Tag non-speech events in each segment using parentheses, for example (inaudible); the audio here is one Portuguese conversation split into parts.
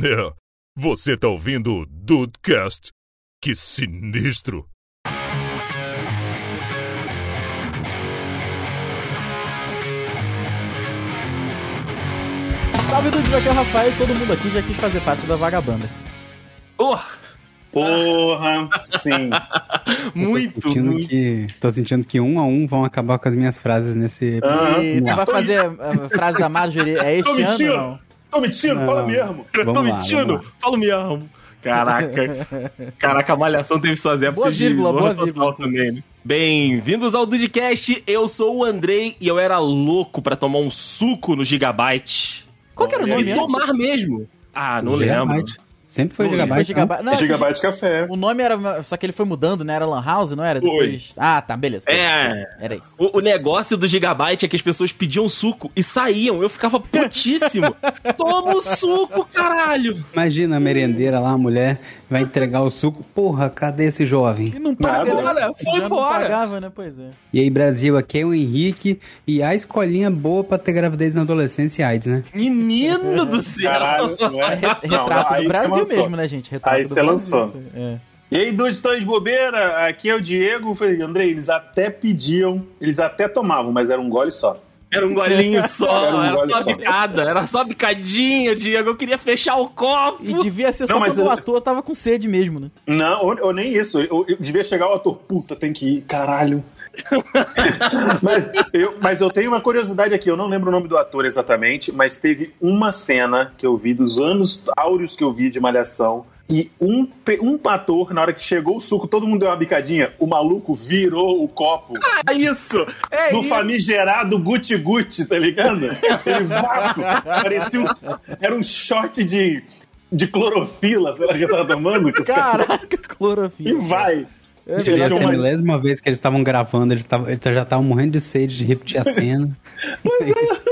É, você tá ouvindo o Dudecast? Que sinistro! Salve Dudes, aqui é o Rafael e todo mundo aqui já quis fazer parte da vagabanda. Porra! Porra, sim. (laughs) muito, tô sentindo muito. Que, tô sentindo que um a um vão acabar com as minhas frases nesse. E tu vai fazer a, a frase da Marjorie, é este ano não? Tô mentindo, Não. fala mesmo. Tô mentindo? lá. Falo mesmo. Caraca. Caraca, a Malhação teve suas épocas Boa vírgula, de boa vírgula. total também. né? Bem-vindos ao Dudcast. Eu sou o Andrei e eu era louco pra tomar um suco no Gigabyte. Qual que era o nome E tomar mesmo. Ah, não Gigabyte. lembro. Sempre foi Gigabyte. Foi? Gigabyte. Não, É Gigabyte Café. O nome era. Só que ele foi mudando, né? Era Lan House, não era? Foi. Depois... Ah, tá, beleza. É. Era isso. O, o negócio do Gigabyte é que as pessoas pediam suco e saíam. Eu ficava putíssimo. (laughs) Toma o suco, caralho. Imagina a merendeira lá, a mulher vai entregar o suco. Porra, cadê esse jovem? E não paga, Nada. né? Foi Já não embora. pagava, né? Pois é. E aí, Brasil, aqui é o Henrique e a escolinha boa pra ter gravidez na adolescência e AIDS, né? Menino do céu. Caralho, não é? (laughs) Re- Não, retrato aí do Brasil mesmo, né, gente? Retrato Aí do você Brasil, lançou. É. E aí, dois estão de bobeira, aqui é o Diego. Falei, Andrei, eles até pediam, eles até tomavam, mas era um gole só. Era um golinho só, Era um era, só só. bicada, era só bicadinha, Diego. Eu queria fechar o copo. E devia ser só Não, mas quando o eu- ator tava com sede mesmo, né? Não, ou, ou nem isso. Eu, eu devia chegar o ator, puta, tem que ir, caralho. (laughs) mas, eu, mas eu tenho uma curiosidade aqui, eu não lembro o nome do ator exatamente, mas teve uma cena que eu vi dos anos áureos que eu vi de Malhação. E um, um ator, na hora que chegou o suco, todo mundo deu uma bicadinha, o maluco virou o copo Ah, isso! É do isso. famigerado Gucci Gucci, tá ligado? Ele vácuo, parecia um, era um shot de, de clorofila, sei lá que eu tava tomando. Caraca, E clorofila. vai. É Devia verdade. ser a uma- milésima vez que eles estavam gravando, eles, tavam, eles já estavam morrendo de sede de repetir a cena.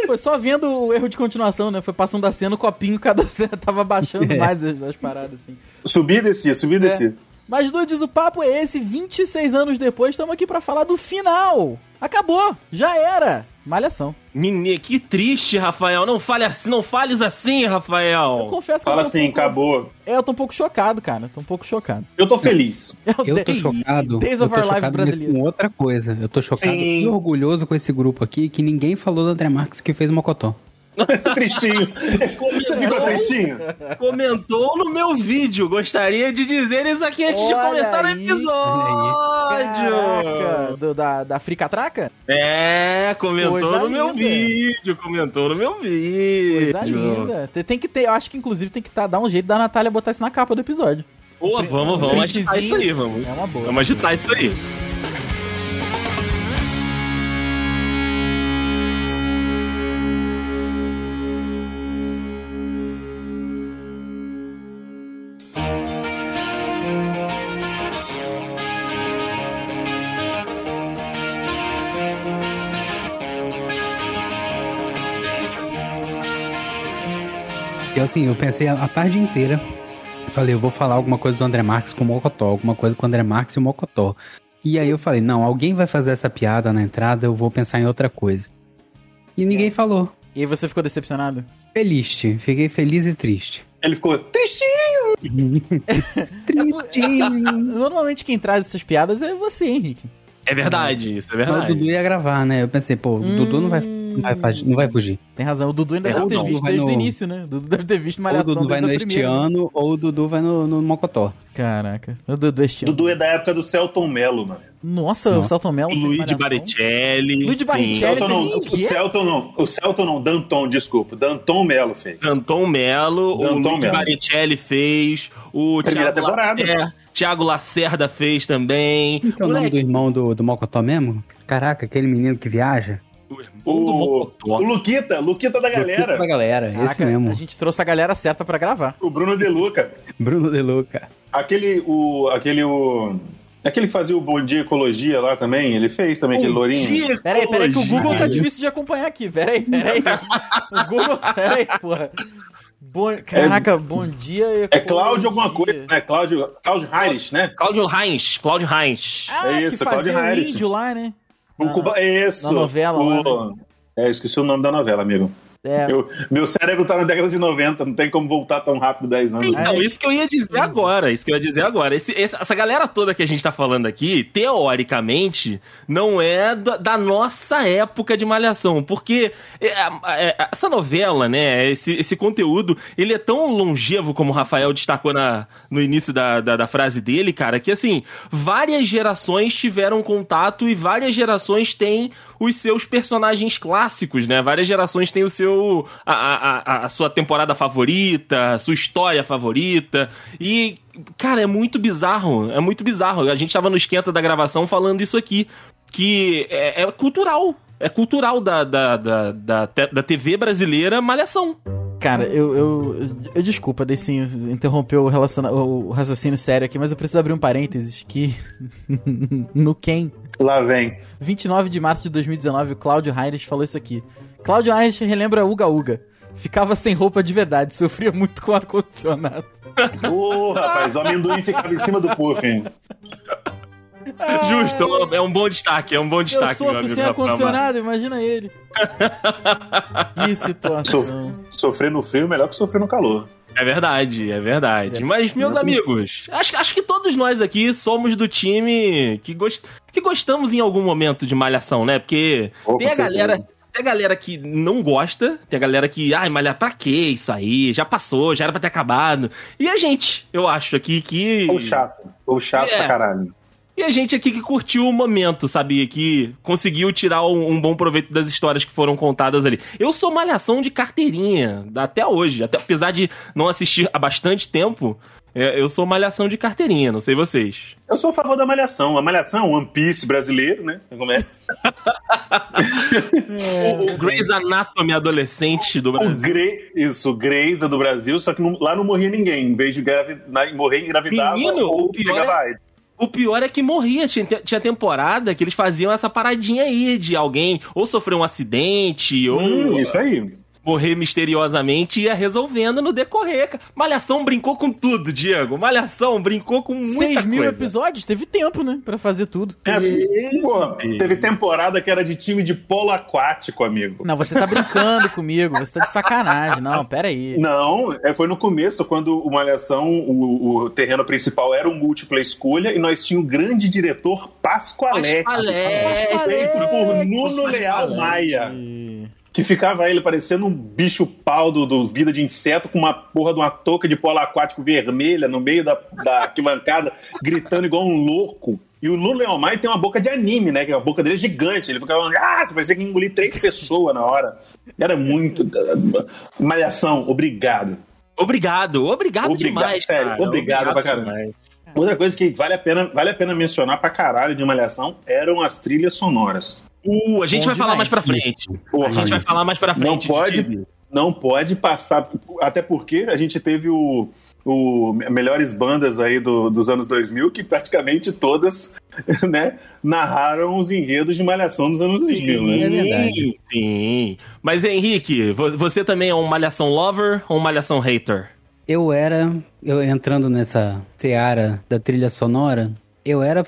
Foi só vendo o erro de continuação, né? Foi passando a cena, o copinho, cada (laughs) cena tava baixando É. mais as, as paradas, assim. Subi e desci, subi e desci. Mas, Dudes, o papo é esse. 26 anos depois, estamos aqui pra falar do final. Acabou. Já era. Malhação. Menino, que triste, Rafael. Não fale assim, não fales assim, Eu Rafael. confesso que Fala eu assim, um pouco... acabou. É, eu tô um pouco chocado, cara. Tô um pouco chocado. Eu tô feliz. (laughs) O Eu tô chocado. Days eu of tô Our Lives chocado brasileiro. com outra coisa. Eu tô chocado Sim. e orgulhoso com esse grupo aqui que ninguém falou do André Marques que fez Mocotó. (laughs) tristinho. Você ficou tristinho? Comentou no meu vídeo. Gostaria de dizer isso aqui antes de Olha começar o aí. episódio. Caraca, do, da, da Fricatraca? É, comentou Coisa no meu linda. vídeo, comentou no meu vídeo. Coisa linda. Tem, tem que ter, eu acho que inclusive tem que tá, dar um jeito da Natália botar isso na capa do episódio. Pô, vamos, vamos agitar isso aí, vamos. É uma boa. Vamos agitar isso aí. E assim, eu pensei a, a tarde inteira. Falei, eu vou falar alguma coisa do André Marques com o Mocotó, alguma coisa com o André Marques e o Mocotó. E aí eu falei, não, alguém vai fazer essa piada na entrada, eu vou pensar em outra coisa. E ninguém falou. E aí você ficou decepcionado? Feliz, fiquei feliz e triste. Ele ficou tristinho. (laughs) Tristinho. (laughs) Normalmente quem traz essas piadas é você, Henrique. É verdade, isso é Mas o verdade. Dudu ia gravar, né? Eu pensei, pô, o Dudu não vai, não, vai, não vai fugir. Tem razão, o Dudu ainda É, deve ter não, visto desde o no- início, né? O Dudu deve ter visto Ou o Malhação Dudu vai no desde a primeira. Estiano, ou o Dudu vai no, no Mocotó. Caraca, o Dudu este ano. Dudu é da época do Celton Mello, mano. Nossa, o Nossa. Celton Mello fez Luiz Malhação. Baricelli. Luigi sim. Baricelli. Celton não, o o quê? Celton não, o Celton não, Danton, desculpa, Danton Mello fez. Danton Mello, o Luiz Mello. Baricelli fez, o Primeira Thiago temporada. Lacerda, Thiago Lacerda fez também. É o nome do irmão do, do Mocotó mesmo? Caraca, aquele menino que viaja. O irmão do O, Mocotó. o Luquita, Luquita da Da galera. galera, esse Caraca, mesmo. a gente trouxe a galera certa pra gravar. O Bruno De Luca. Bruno De Luca. Aquele, o, aquele, o... Aquele que fazia o Bom Dia Ecologia lá também, ele fez também, aquele lourinho. Dia Peraí, peraí, que o Google tá difícil de acompanhar aqui. Peraí, peraí. o Google. Peraí, porra. Bom, caraca, bom dia. É Cláudio alguma coisa, né? Cláudio, Cláudio Heinrich, né? Cláudio Heinz, Cláudio Heinz. Ah, É que isso, fazia Cláudio Harris. índio lá, né? O Na- Cuba... é Isso. na novela o... lá, né? É, eu esqueci o nome da novela, amigo. É, Eu- meu cérebro tá na década de 90, não tem como voltar tão rápido 10 anos. Então, Mas- isso que eu ia dizer agora, isso que eu ia dizer agora. Esse- esse- essa galera toda que a gente tá falando aqui, teoricamente, não é da, da nossa época de malhação, porque é, é, essa novela, né, esse, esse conteúdo, ele é tão longevo, como o Rafael destacou na, no início da, da, da frase dele, cara, que assim, várias gerações tiveram contato e várias gerações têm os seus personagens clássicos, né? Várias gerações têm o seu a, a, a- sua temporada favorita, a sua história favorita e cara, é muito bizarro, é muito bizarro. A gente tava no esquenta da gravação falando isso aqui, que é, é cultural. É cultural da, da, da, da, da TV brasileira Malhação. Cara, eu, eu, eu desculpa, Decinho, interrompeu o, relaciona- o raciocínio sério aqui, mas eu preciso abrir um parênteses que (laughs) no Ken, Lá vem. 29 de março de 2019, o Cláudio Heinrich falou isso aqui. Cláudio Heinrich relembra Uga Uga. Ficava sem roupa de verdade, (laughs) sofria muito com ar-condicionado. Ô, rapaz, o amendoim ficava em cima do puff, hein? (laughs) Justo, é um bom destaque, é um bom Eu destaque, meu sofro amigo. sem ar-condicionado, imagina ele. (laughs) que situação. Sofrer no frio é melhor que sofrer no calor. É verdade, é verdade. Mas, meus amigos, acho, acho que todos nós aqui somos do time que, gost, que gostamos em algum momento de malhação, né? Porque Oh, tem a certeza. galera. Tem a galera que não gosta, tem a galera que, ai, malhar pra quê isso aí? Já passou, já era pra ter acabado. E a gente, eu acho aqui que. Ou chato. Ou chato É. pra caralho. E a gente aqui que curtiu o momento, sabia? Que conseguiu tirar um, um bom proveito das histórias que foram contadas ali. Eu sou malhação de carteirinha, até hoje. Até, apesar de não assistir há bastante tempo, é, eu sou malhação de carteirinha, não sei vocês. Eu sou a favor da malhação. A malhação é um One Piece brasileiro, né? Como é? (laughs) O, o Grey's Anatomy adolescente do O Brasil. Grey, isso, o Greisa do Brasil, só que não- lá não morria ninguém. Em vez de gravi- na- morrer, engravidava Menino, ou o pegava é- AIDS. O pior é que morria. Tinha, tinha temporada que eles faziam essa paradinha aí de alguém ou sofrer um acidente ou Hum, isso aí. Morrer misteriosamente e ia resolvendo no decorrer. Malhação brincou com tudo, Diego. Malhação brincou com muita 6 mil coisa. episódios, teve tempo, né? Pra fazer tudo. É, pô, teve temporada que era de time de polo aquático, amigo. Não, você tá brincando (laughs) comigo, você tá de sacanagem. Não, pera aí. Não, é, foi no começo, quando o Malhação, o, o terreno principal era um múltipla escolha e nós tínhamos o grande diretor Pascoaletti. Pascoaletti. Feito por Nuno Leal Maia. Que ficava ele parecendo um bicho pau do, do Vida de Inseto com uma porra de uma touca de polo aquático vermelha no meio da, da arquibancada, gritando igual um louco. E o Nuno Leal Maia tem uma boca de anime, né? Que a boca dele é gigante. Ele ficava, ah, você parecia que engolir três pessoas na hora. Era muito. Malhação, obrigado. Obrigado, obrigado, Obrigado, demais. sério, cara. obrigado pra caramba. Outra coisa que vale a pena, vale a pena mencionar pra caralho de Malhação eram as trilhas sonoras. Uh, a gente vai falar mais pra frente. Porra, a gente vai falar mais pra frente. Não pode, não pode passar. Até porque a gente teve o, o melhores bandas aí do- dos anos 2000 que praticamente todas (laughs) né, narraram os enredos de Malhação dos anos 2000. Né? É verdade. Sim, sim. Mas, Henrique, vo- você também é um malhação lover ou um malhação hater? Eu era, eu entrando nessa seara da trilha sonora, eu era.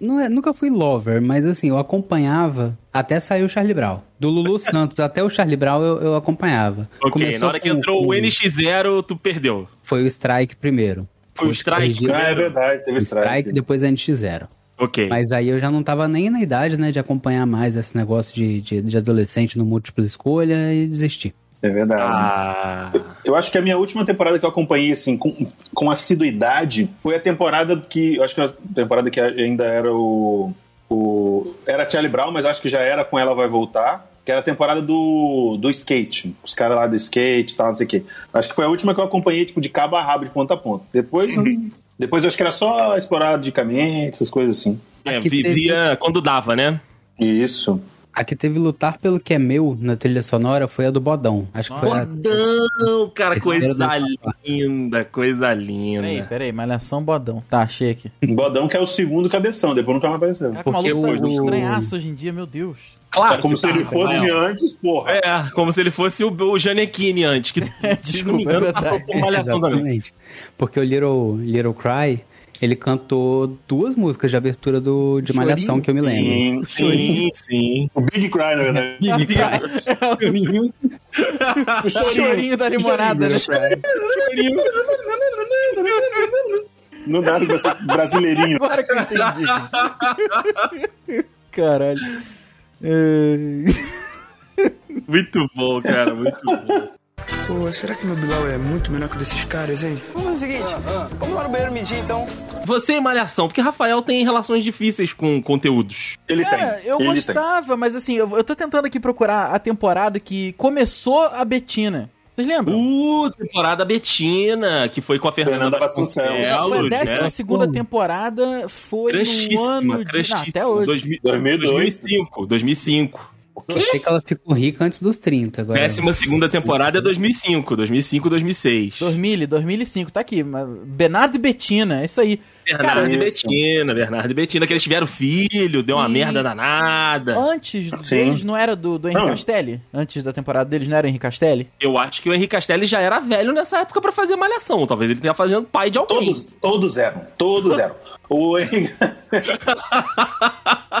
Não é, nunca fui lover, mas assim, eu acompanhava até sair o Charlie Brown. Do Lulu (laughs) Santos até o Charlie Brown eu, eu acompanhava. Ok, Começou na hora que entrou com- o NX0, tu perdeu. Foi o Strike primeiro. Foi o Strike corrigido. Ah, é verdade, teve O Strike, strike. depois a NX0. Ok. Mas aí eu já não tava nem na idade, né, de acompanhar mais esse negócio de, de, de adolescente no múltipla escolha e desisti. É verdade. Ah. Eu acho que a minha última temporada que eu acompanhei, assim, com, com assiduidade, foi a temporada que. Eu acho que a temporada que ainda era o. o era Charlie Brown, mas acho que já era com Ela Vai Voltar. Que era a temporada do, do skate. Os caras lá do skate e tal, não sei o quê. Acho que foi a última que eu acompanhei, tipo, de cabo a rabo, de ponta a ponta. Depois. depois eu acho que era só esporadicamente, essas coisas assim. É, vivia quando dava, né? Isso. A que teve lutar pelo que é meu na trilha sonora foi a do Bodão. Acho que foi a Bodão, cara, Terceira coisa da- linda, coisa linda. Peraí, peraí, malhação bodão. Tá, achei aqui. Bodão que é o segundo cabeção, depois nunca mais apareceu. Caraca, o Porque maluco tá o- estranhaço hoje em dia, meu Deus. Claro, É como que se tá, ele fosse Rafael. antes, porra. É, como se ele fosse o, o Janequine antes, que, (laughs) se não me Desculpa, é engano, passou por malhação também. Exatamente. Porque o Little, Little Cry, ele cantou duas músicas de abertura do, de Chorinho? Malhação que eu me lembro. Sim, sim. O Big Cry, na verdade. O chorinho da limonada, né? Não dá pra ser brasileirinho. Agora que eu entendi. Caralho. É... Muito bom, cara, muito bom. Pô, será que meu Bilal é muito menor que o desses caras, hein? Vamos fazer o seguinte, vamos lá no banheiro medir então. Você e Malhação, porque Rafael tem relações difíceis com conteúdos. Ele Cara, tem. eu ele gostava, mas assim, eu, eu tô tentando aqui procurar a temporada que começou a Betina. Vocês lembram? Uh, temporada Betina, que foi com a Fernanda, Fernanda Vasconcelos. Vasconcelos. foi a né? décima segunda temporada, foi no ano de... Não, crushíssima. até hoje. 2000, 2002. 2005, 2005. Eu sei que ela ficou rica antes dos 30 agora. Décima segunda temporada é 2005, 2005, 2006. 2000, 2005, tá aqui. Bernardo e Betina, é isso aí. Bernardo e isso. Betina, Bernardo e Betina, que eles tiveram filho, deu uma E- merda danada. Antes Sim. deles não era do, do Henrique Não. Castelli? Antes da temporada deles não era o Henrique Castelli? Eu acho que o Henrique Castelli já era velho nessa época pra fazer malhação. Talvez ele tenha fazendo pai de alguém. Todos, todos eram. Todos eram. O Henrique... (laughs)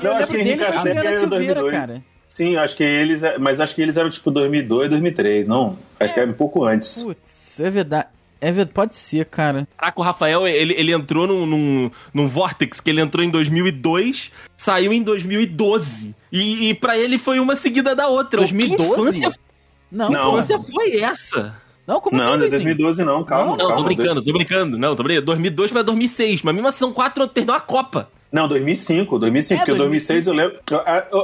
Eu Eu acho que Henrique dele e Castelli era Silveira, 2002. cara. Sim, acho que eles... Mas acho que eles eram tipo 2002, 2003, não? Acho que era um pouco antes. Putz, é verdade. É verdade, pode ser, cara. Caraca, o Rafael, ele, ele entrou num, num, num Vortex que ele entrou em 2002, saiu em 2012. E, e pra ele foi uma seguida da outra. 2012? Que infância, Não, Não. infância foi essa? Não, como Não, assim, não é Luizinho? 2012 não, calma. Não, calma. tô brincando, tô brincando. Não, tô brincando. 2002 pra 2006. Mas mesmo assim, são quatro anos, perdeu a Copa. Não, 2005, 2005, É, porque 2005. 2006 eu lembro.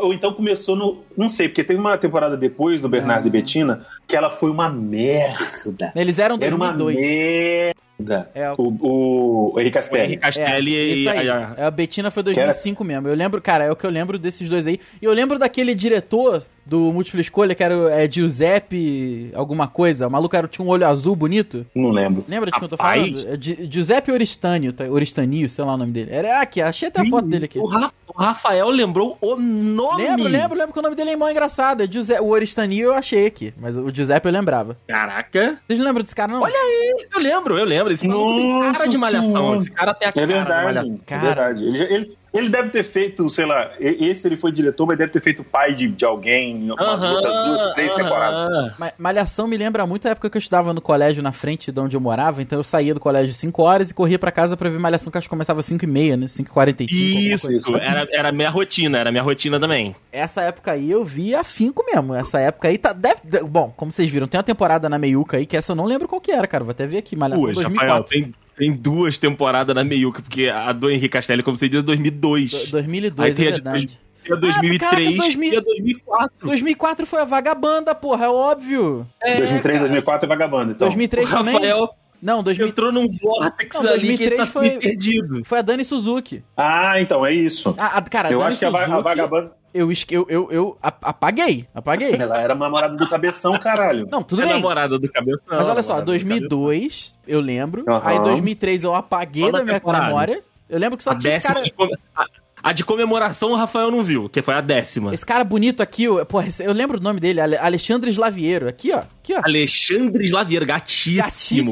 Ou, então começou no. Não sei, porque tem uma temporada depois do Bernardo e Betina que ela foi uma merda. (laughs) Eles eram Era uma 2002. merda. É, O, o, o Henrique O Castelli. Henrique Castelli É, e isso aí. a- É, A Betina foi 2005 mesmo. Eu lembro, cara, é o que eu lembro desses dois aí. E eu lembro daquele diretor do Múltipla Escolha, que era é, Giuseppe alguma coisa. O maluco era, tinha um olho azul bonito. Não lembro. Lembra de quem eu tô falando? É Gi- Giuseppe Oristânio, tá? Oristanio, sei lá o nome dele. Era aqui, achei até a foto dele aqui. O, Ra- o Rafael lembrou o nome. Lembro, lembro, lembro que o nome dele é mó engraçado. É Giuseppe, o Oristanio eu achei aqui, mas o Giuseppe eu lembrava. Caraca. Vocês não lembram desse cara, não? Olha aí, eu lembro, eu lembro. Esse maluco tem cara Nossa de malhação. Senhora. Esse cara tem a É cara de verdade. malhação. Cara. É verdade. Ele, ele, ele deve ter feito, sei lá, esse ele foi diretor, mas deve ter feito pai de, de alguém em umas Aham, outras duas, três aham. temporadas. Ma- Malhação me lembra muito a época que eu estudava no colégio na frente de onde eu morava, então eu saía do colégio às 5 horas e corria pra casa pra ver Malhação, que acho que começava às 5 e meia, né? 5 e 45 alguma Isso, coisa assim. era, era minha rotina, era minha rotina também. Essa época aí eu vi afinco mesmo. Essa época aí tá. Deve, de- bom, como vocês viram, tem uma temporada na meiuca aí que essa eu não lembro qual que era, cara. Vou até ver aqui. Malhação Duas, 2004. Rafael, tem, tem duas temporadas na meiuca, porque a do Henrique Castelli, como você diz, é 2002. Do- 2002, Aí tem é a de verdade. A 2003 cara, 2000. e a 2004. 2004 foi a vagabanda, porra, é óbvio. É, 2003, cara. 2004 é vagabando, então. 2003 O também. Rafael Não, 2000, entrou num vórtex Não, ali que 2003 tá foi- perdido. foi a Dani Suzuki. Ah, então, é isso. Ah, a- cara, a eu Dani acho que a, va- a Suzuki, vagabanda. Eu, esque- eu, eu, eu apaguei, apaguei. (laughs) Ela era uma namorada do cabeção, caralho. Não, tudo é bem. namorada do cabeção. Mas olha só, namorada do 2002, eu lembro. Aham. Aí 2003 eu apaguei da minha temporada? memória. Eu lembro que só A tinha esse décima cara, a, de comemoração o Rafael não viu, que foi a décima. esse cara bonito aqui, eu lembro o nome dele, Ale- Alexandre Slaviero. Aqui, ó. Aqui, ó. Alexandre Slaviero, gatíssimo.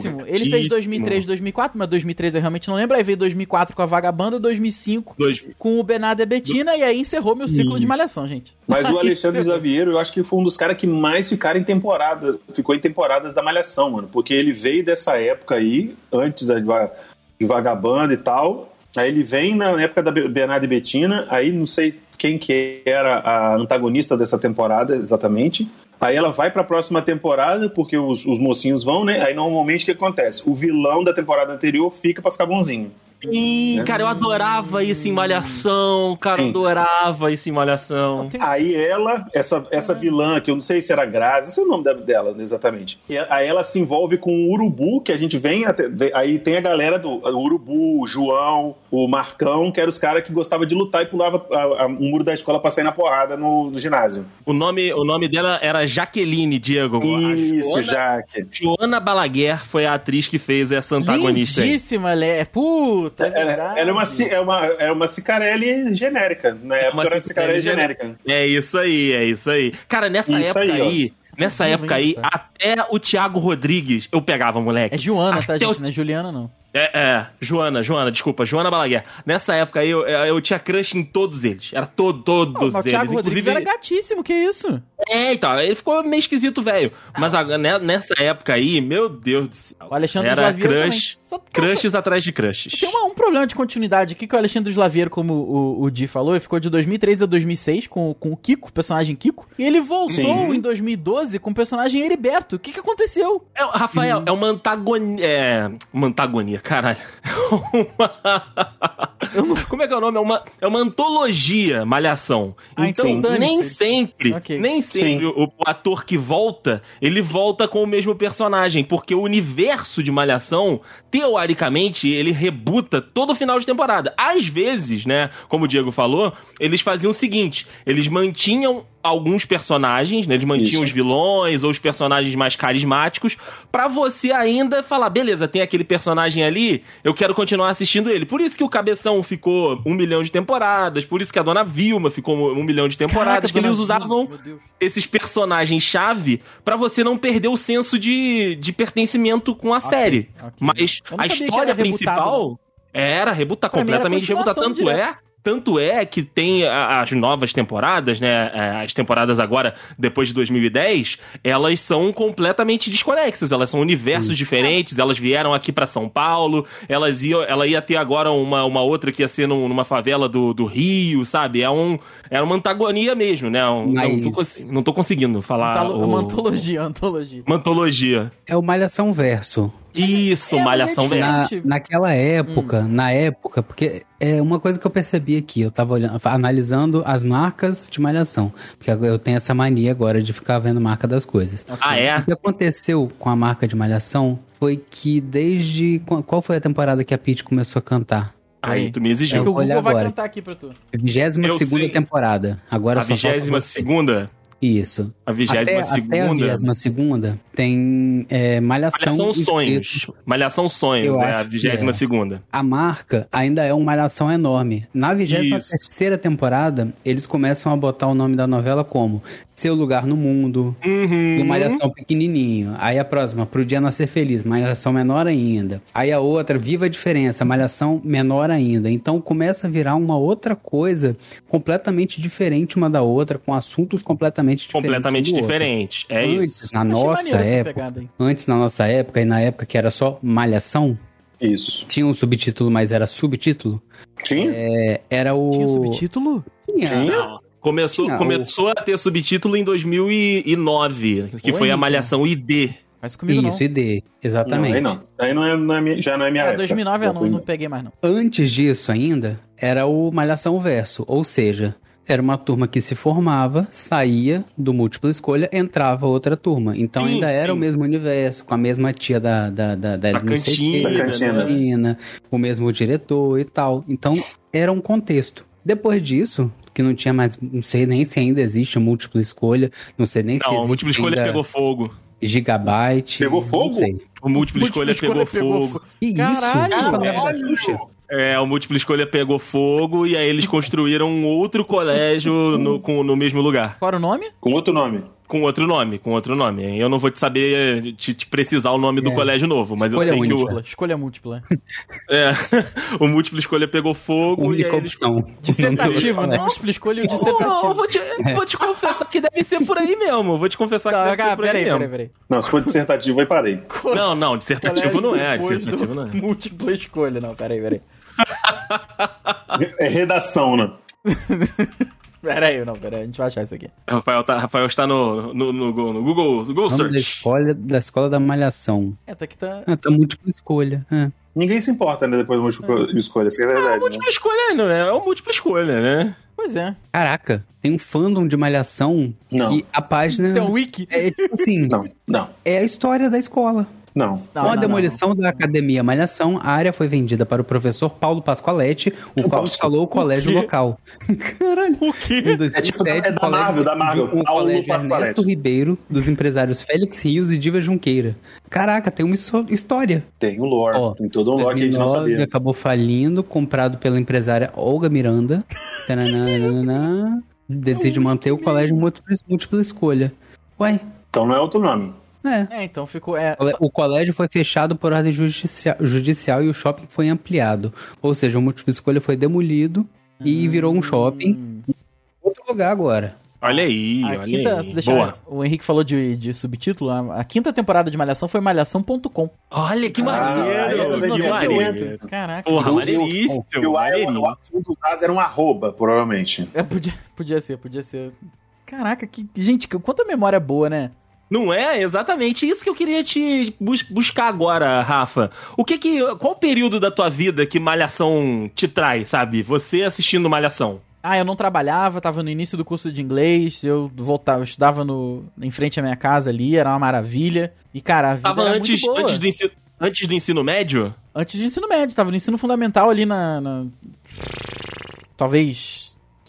Gatíssimo. Ele fez 2003, 2004, mas 2003 eu realmente não lembro. Aí veio 2004 com a Vagabanda, 2005 Dois- com o Bernardo e a Betina, e aí encerrou meu ciclo de malhação, gente. Mas o (laughs) Alexandre. Xaviero, eu acho que foi um dos caras que mais ficaram em temporada, ficou em temporadas da Malhação, mano. Porque ele veio dessa época aí, antes de Vagabanda e tal. Aí ele vem na época da Be- Bernardo e Betina, aí não sei quem que era a antagonista dessa temporada exatamente. Aí ela vai pra próxima temporada, porque os, os mocinhos vão, né? Aí normalmente o que acontece? O vilão da temporada anterior fica pra ficar bonzinho. Sim, cara, eu adorava isso em Malhação, cara, eu Sim. adorava isso em Malhação. Aí ela, essa, essa vilã, que eu não sei se era Grazi, não sei o nome dela exatamente. E aí ela se envolve com o Urubu, que a gente vem até. Aí tem a galera do o Urubu, o João, o Marcão, que eram os caras que gostavam de lutar e pulava a- a- o muro da escola pra sair na porrada no, no ginásio. O nome, o nome dela era Jaqueline, Diego. Isso, Joana- Jaque. Joana Balaguer foi a atriz que fez essa antagonista aí. Lindíssima, Lé. Puta, é Ela, verdade. ela é uma, é uma, é uma Cicarelli genérica. Na época uma era Cicarelli Cicarelli genérica. É isso aí, é isso aí. Cara, nessa Isso época aí, aí, nessa época aí, até o Thiago Rodrigues eu pegava, moleque. É Joana, tá, Até gente? o- Não é Juliana, não. É, é, Joana, Joana, desculpa, Joana Balaguer. Nessa época aí eu, eu tinha crush em todos eles. Era todo, todos Pô, mas o eles. Thiago Rodrigues Inclusive, era gatíssimo, que isso? É, então, ele ficou meio esquisito, velho. Mas agora, né, nessa época aí, meu Deus do céu. O Alexandre Era Slaviero crush, crushes atrás de crushes. Tem uma- um problema de continuidade aqui que o Alexandre Slaviero, como o, o Di falou, ele ficou de 2003 a 2006 com, com o Kiko, o personagem Kiko, e ele voltou Sim. em 2012 com o personagem Heriberto. O que que aconteceu? É, Rafael, é uma antagonia. É. Uma antagonia, caralho. (laughs) Uma- Como é que é o nome? É uma, é uma antologia, malhação. Ah, então então, nem sempre, Ok. nem sempre o, o ator que volta, ele volta com o mesmo personagem, porque o universo de malhação, teoricamente, ele rebuta todo final de temporada. Às vezes, né, como o Diego falou, eles faziam o seguinte, eles mantinham alguns personagens, né, eles mantinham Isso. os vilões ou os personagens mais carismáticos, pra você ainda falar, beleza, tem aquele personagem ali, eu quero continuar assistindo ele. Por isso que o Cabeção ficou um milhão de temporadas, por isso que a Dona Vilma ficou um milhão de temporadas, Caraca, que eles usavam esses personagens-chave pra você não perder o senso de, de pertentimento com a série. ok. Mas a história era rebutado, principal era rebutar completamente rebutar. Tanto direto. é. Tanto é que tem as novas temporadas, né? é, As temporadas agora, depois de 2010, elas são completamente desconexas. Elas são universos diferentes. Elas vieram aqui pra São Paulo. Elas iam, ela ia ter agora uma, uma outra que ia ser num- numa favela do, do Rio, sabe? É um, era uma antagonia mesmo, né? Um- Mas- não, tô, não tô conseguindo falar. Antalo- o- Uma (laughs) antologia, antologia. uma antologia. É o Malhação Verso. Isso, É, Malhação é Verso. Na, naquela época, na época, porque é uma coisa que eu percebi aqui, eu tava olhando, analisando as marcas de malhação. Porque eu tenho essa mania agora de ficar vendo marca das coisas. Ah, é? O que aconteceu com a marca de malhação foi que desde. Qual foi a temporada que a Pete começou a cantar? Aí, tu me É exigiu. que o olha Google vai agora. cantar aqui pra tu. Vigésima Eu segunda sei. temporada. Agora A só falta vigésima você. segunda? Isso. A vigésima Até a segunda? vigésima segunda tem é, malhação. Malhação Sonhos. Malhação Sonhos Eu é a vigésima é. segunda. A marca ainda é uma malhação enorme. Na vigésima terceira temporada, eles começam a botar o nome da novela como Seu Lugar no Mundo, Uhum. e Malhação pequenininho. Aí a próxima, Pro Dia Nascer Feliz, Malhação menor ainda. Aí a outra, Viva a Diferença, Malhação menor ainda. Então começa a virar uma outra coisa completamente diferente uma da outra, com assuntos completamente. Completamente do outro. diferente. É Antes, isso. na Achei nossa época, antes na nossa época e na época que era só Malhação, Isso. tinha um subtítulo, mas era subtítulo. Tinha? É, era o. Tinha subtítulo? Tinha. Tinha? Começou, Tinha, começou a ter subtítulo em 2009, que Oi, foi a. Malhação ID. Faz comigo Isso, ID. Exatamente. Não, aí não. Aí não é, não é minha- já não é minha não. É, época. 2009 Já eu não, não peguei mais não. Antes disso ainda, era o Malhação Verso. Ou seja, era uma turma que se formava, saía do múltipla escolha, entrava outra turma. Então Sim, ainda era sim. o mesmo universo, com a mesma tia da, da, da, da, Da não cantina, quê, Da cantina. da cantina, o mesmo diretor e tal. Então era um contexto. Depois disso, que não tinha mais, não sei nem se ainda existe múltipla escolha, não sei nem se Não, existe a múltipla escolha ainda pegou fogo. gigabyte. Pegou não fogo? O múltipla escolha, pegou, fogo. fo- Que Caralho! isso? Caralho! É, o múltipla escolha pegou fogo e aí eles construíram um outro colégio no, (laughs) com- no mesmo lugar. Qual era o nome? Com outro nome. Com outro nome, com outro nome. Eu não vou te saber te, te precisar o nome do É. colégio novo, mas Escolha eu sei que Múltipla. Escolha múltipla. o, (laughs) é, o múltipla escolha pegou fogo e Única aí eles. (laughs) Dissertativo, né? Múltipla escolha e o Não, dissertativo. vou te, vou te confessar que deve ser por aí mesmo. Vou te confessar que Tá, deve ser por aí peraí, mesmo. peraí, peraí. Não, se for dissertativo, aí parei. Não, não, dissertativo não é, dissertativo não é. Múltipla escolha, não, peraí, peraí. É redação, né? (laughs) Peraí, não, peraí, a gente vai achar isso aqui. Rafael, tá, Rafael está no, no, no, no Google, no Google Nome da Search. escola, da escola da malhação. É, tá aqui tá. Ah, tá múltipla escolha. É. Ninguém se importa, né? Depois do múltiplo escolha, isso é verdade. né? Múltipla escolha, não é? É o múltipla escolha, né? Pois é. Caraca, tem um fandom de malhação Não. que a página Tem um wiki. é tipo assim, Não, não, é a história da escola. Não. Não, Com a não, demolição da Academia Malhação, a área foi vendida para o professor Paulo Pascoaletti, o qual Pasco- instalou o colégio quê? local. (laughs) Caralho. O quê? Em 2007, É tipo da- é da o colégio Marvel, da Marvel, o Paulo colégio Pascoaletti. Ernesto Ribeiro, dos empresários Félix Rios e Diva Junqueira. Caraca, tem uma história. Tem um lore. Ó, tem todo um lore que a gente não 2009 sabia. acabou falindo, comprado pela empresária Olga Miranda. (laughs) Tananana, decide manter o colégio múltipla, múltipla escolha. Ué, Então não é outro nome. É. É, então ficou. É, O colégio foi fechado por ordem judicia- judicial e o shopping foi ampliado. Ou seja, o múltipla escolha foi demolido e virou um shopping em outro lugar agora. Olha aí, A olha quinta, aí. deixa Boa. o Henrique falou de, de subtítulo. A, a quinta temporada de Malhação foi malhação.com. Olha que Ah, maneiro. é. 98. Caraca. Porra, O- maneiríssimo. E o, maneiríssimo. o, o fundo dos era um arroba, provavelmente. É, podia, podia ser, podia ser. Caraca, que, gente, quanta memória boa, né? Não é? Exatamente isso que eu queria te bus- buscar agora, Rafa. O que que. Qual o período da tua vida que Malhação te traz, sabe? Você assistindo Malhação. Ah, eu não trabalhava, tava no início do curso de inglês, eu voltava, eu estudava no, em frente à minha casa ali, era uma maravilha. E, cara, a vida Tava antes, antes, do ensino, antes do ensino médio? Antes do ensino médio, tava no ensino fundamental ali na. na- talvez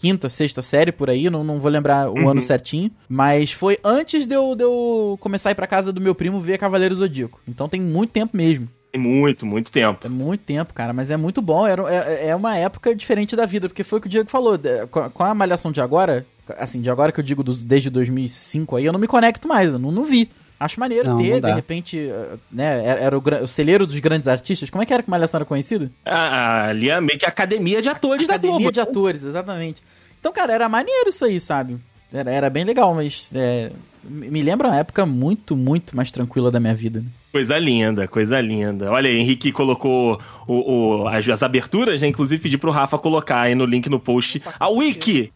quinta, sexta série por aí, não, não vou lembrar o Uhum. ano certinho. Mas foi antes de eu, de eu começar a ir pra casa do meu primo ver Cavaleiro Zodíaco. Então tem muito tempo mesmo. Tem muito, muito tempo. É muito tempo, cara, mas é muito bom. Era, é, é uma época diferente da vida, porque foi o que o Diego falou. de- Com a, malhação de agora, assim, de agora que eu digo desde 2005 aí, eu não me conecto mais, eu não, não vi. Acho maneiro Não, ter, não de repente, eh, né, era, era o, o celeiro dos grandes artistas. Como é que era que Malhação era conhecido? Ah, ali é meio que a academia de atores da Academia Globo. de atores, exatamente. Então, cara, era maneiro isso aí, sabe? Era, era bem legal, mas é, me lembra uma época muito, muito mais tranquila da minha vida. né? Coisa linda, coisa linda. Olha aí, Henrique colocou o, o- as, as aberturas, né? Inclusive pedi pro Rafa colocar aí no link no post a wiki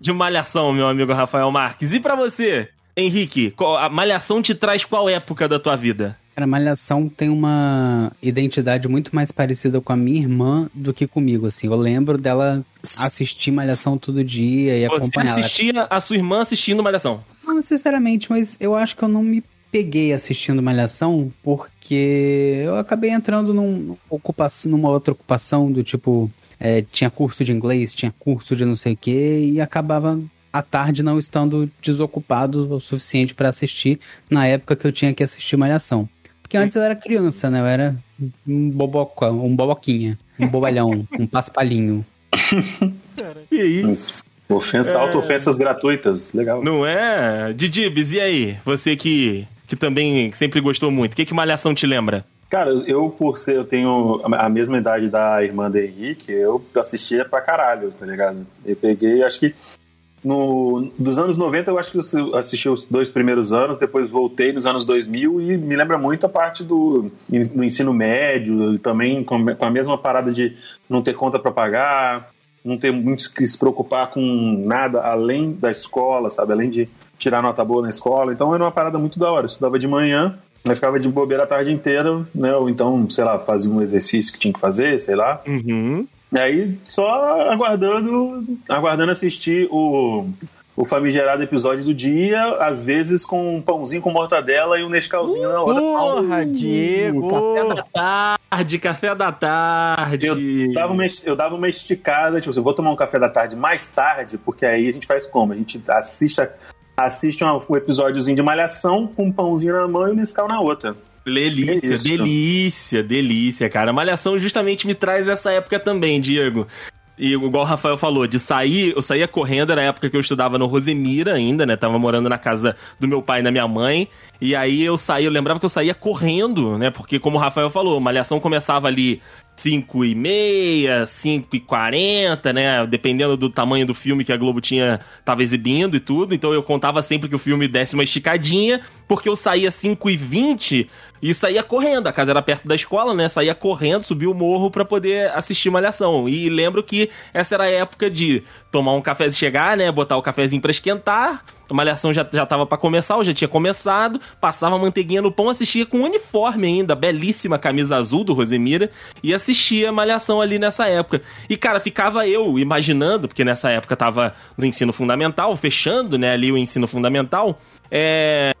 de Malhação, meu amigo Rafael Marques. E pra você, Henrique, qual- a Malhação te traz qual época da tua vida? Cara, Malhação tem uma identidade muito mais parecida com a minha irmã do que comigo, assim. Eu lembro dela assistir Malhação todo dia e Você acompanhar. ela. assistia a sua irmã assistindo Malhação. Não necessariamente, mas eu acho que eu não me peguei assistindo Malhação porque eu acabei entrando num, ocupação, numa outra ocupação do tipo. é, tinha curso de inglês, tinha curso de não sei o que, e acabava à tarde não estando desocupado o suficiente pra assistir na época que eu tinha que assistir Malhação. Porque antes eu era criança, né? Eu era um boboca, um boboquinha, um bobalhão, (laughs) um paspalinho. E aí? Ofensa, É. auto-ofensas gratuitas. Legal. Não é? Didibs, e aí? Você que, que também sempre gostou muito. O que, que Malhação te lembra? Cara, eu, por ser, eu tenho a mesma idade da irmã do Henrique, eu assistia pra caralho, tá ligado? Eu peguei, acho que no, dos anos 90 eu acho que eu assisti os dois primeiros anos, depois voltei nos anos 2000 e me lembra muito a parte do, do ensino médio, também com, com a mesma parada de não ter conta pra pagar, não ter muito que se preocupar com nada além da escola, sabe? Além de tirar nota boa na escola. Então era uma parada muito da hora. Eu estudava de manhã, Aí ficava de bobeira a tarde inteira, né? Ou então, sei lá, fazia um exercício que tinha que fazer, sei lá. Uhum. E aí só aguardando, aguardando assistir o, o famigerado episódio do dia, às vezes com um pãozinho com mortadela e um Nescauzinho na hora. Porra, Diego! Café da tarde, café da tarde. Eu dava, uma, eu dava uma esticada, tipo, assim, eu vou tomar um café da tarde mais tarde, porque aí a gente faz como? A gente assiste, a- assiste um, um episódiozinho de malhação com um pãozinho na mão e um Nescau na outra. Delícia, É delícia, delícia, cara. Malhação justamente me traz essa época também, Diego. E igual o Rafael falou, de sair, eu saía correndo, era a época que eu estudava no Rosemira ainda, né? Tava morando na casa do meu pai e da minha mãe. E aí eu saía, eu lembrava que eu saía correndo, né? Porque como o Rafael falou, Malhação começava ali 5 e meia, 5 e 40, né? Dependendo do tamanho do filme que a Globo tinha, tava exibindo e tudo. Então eu contava sempre que o filme desse uma esticadinha, porque eu saía 5 e 20 e saía correndo. A casa era perto da escola, né? Saía correndo, subia o morro pra poder assistir Malhação. E lembro que essa era a época de tomar um café, chegar, né? Botar o cafezinho pra esquentar. A malhação já, já tava pra começar, ou já tinha começado. Passava a manteiguinha no pão, assistia com uniforme ainda, belíssima camisa azul do Rosemira. E assistia Malhação ali nessa época. E, cara, ficava eu imaginando, porque nessa época tava no ensino fundamental, fechando, né, ali o ensino fundamental. É,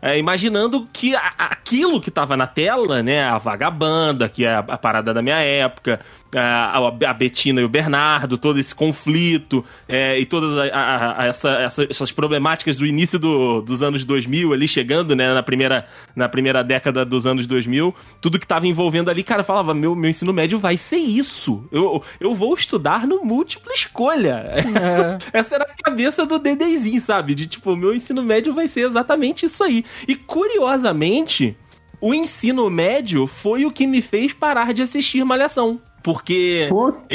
é, imaginando que a- aquilo que tava na tela, né, a vagabanda, que é a, a parada da minha época, a, a Betina e o Bernardo, todo esse conflito é, e todas a- a- a- essa- essa- essas problemáticas do início do- dos anos 2000 ali chegando, né, na primeira, na primeira década dos anos 2000, tudo que tava envolvendo ali, cara, falava, meu, meu ensino médio vai ser isso. Eu, eu vou estudar no múltipla escolha. (laughs) Essa, essa era a cabeça do Dedezinho, sabe? De tipo, meu ensino médio vai ser exatamente isso aí. E curiosamente, o ensino médio foi o que me fez parar de assistir Malhação. Porque.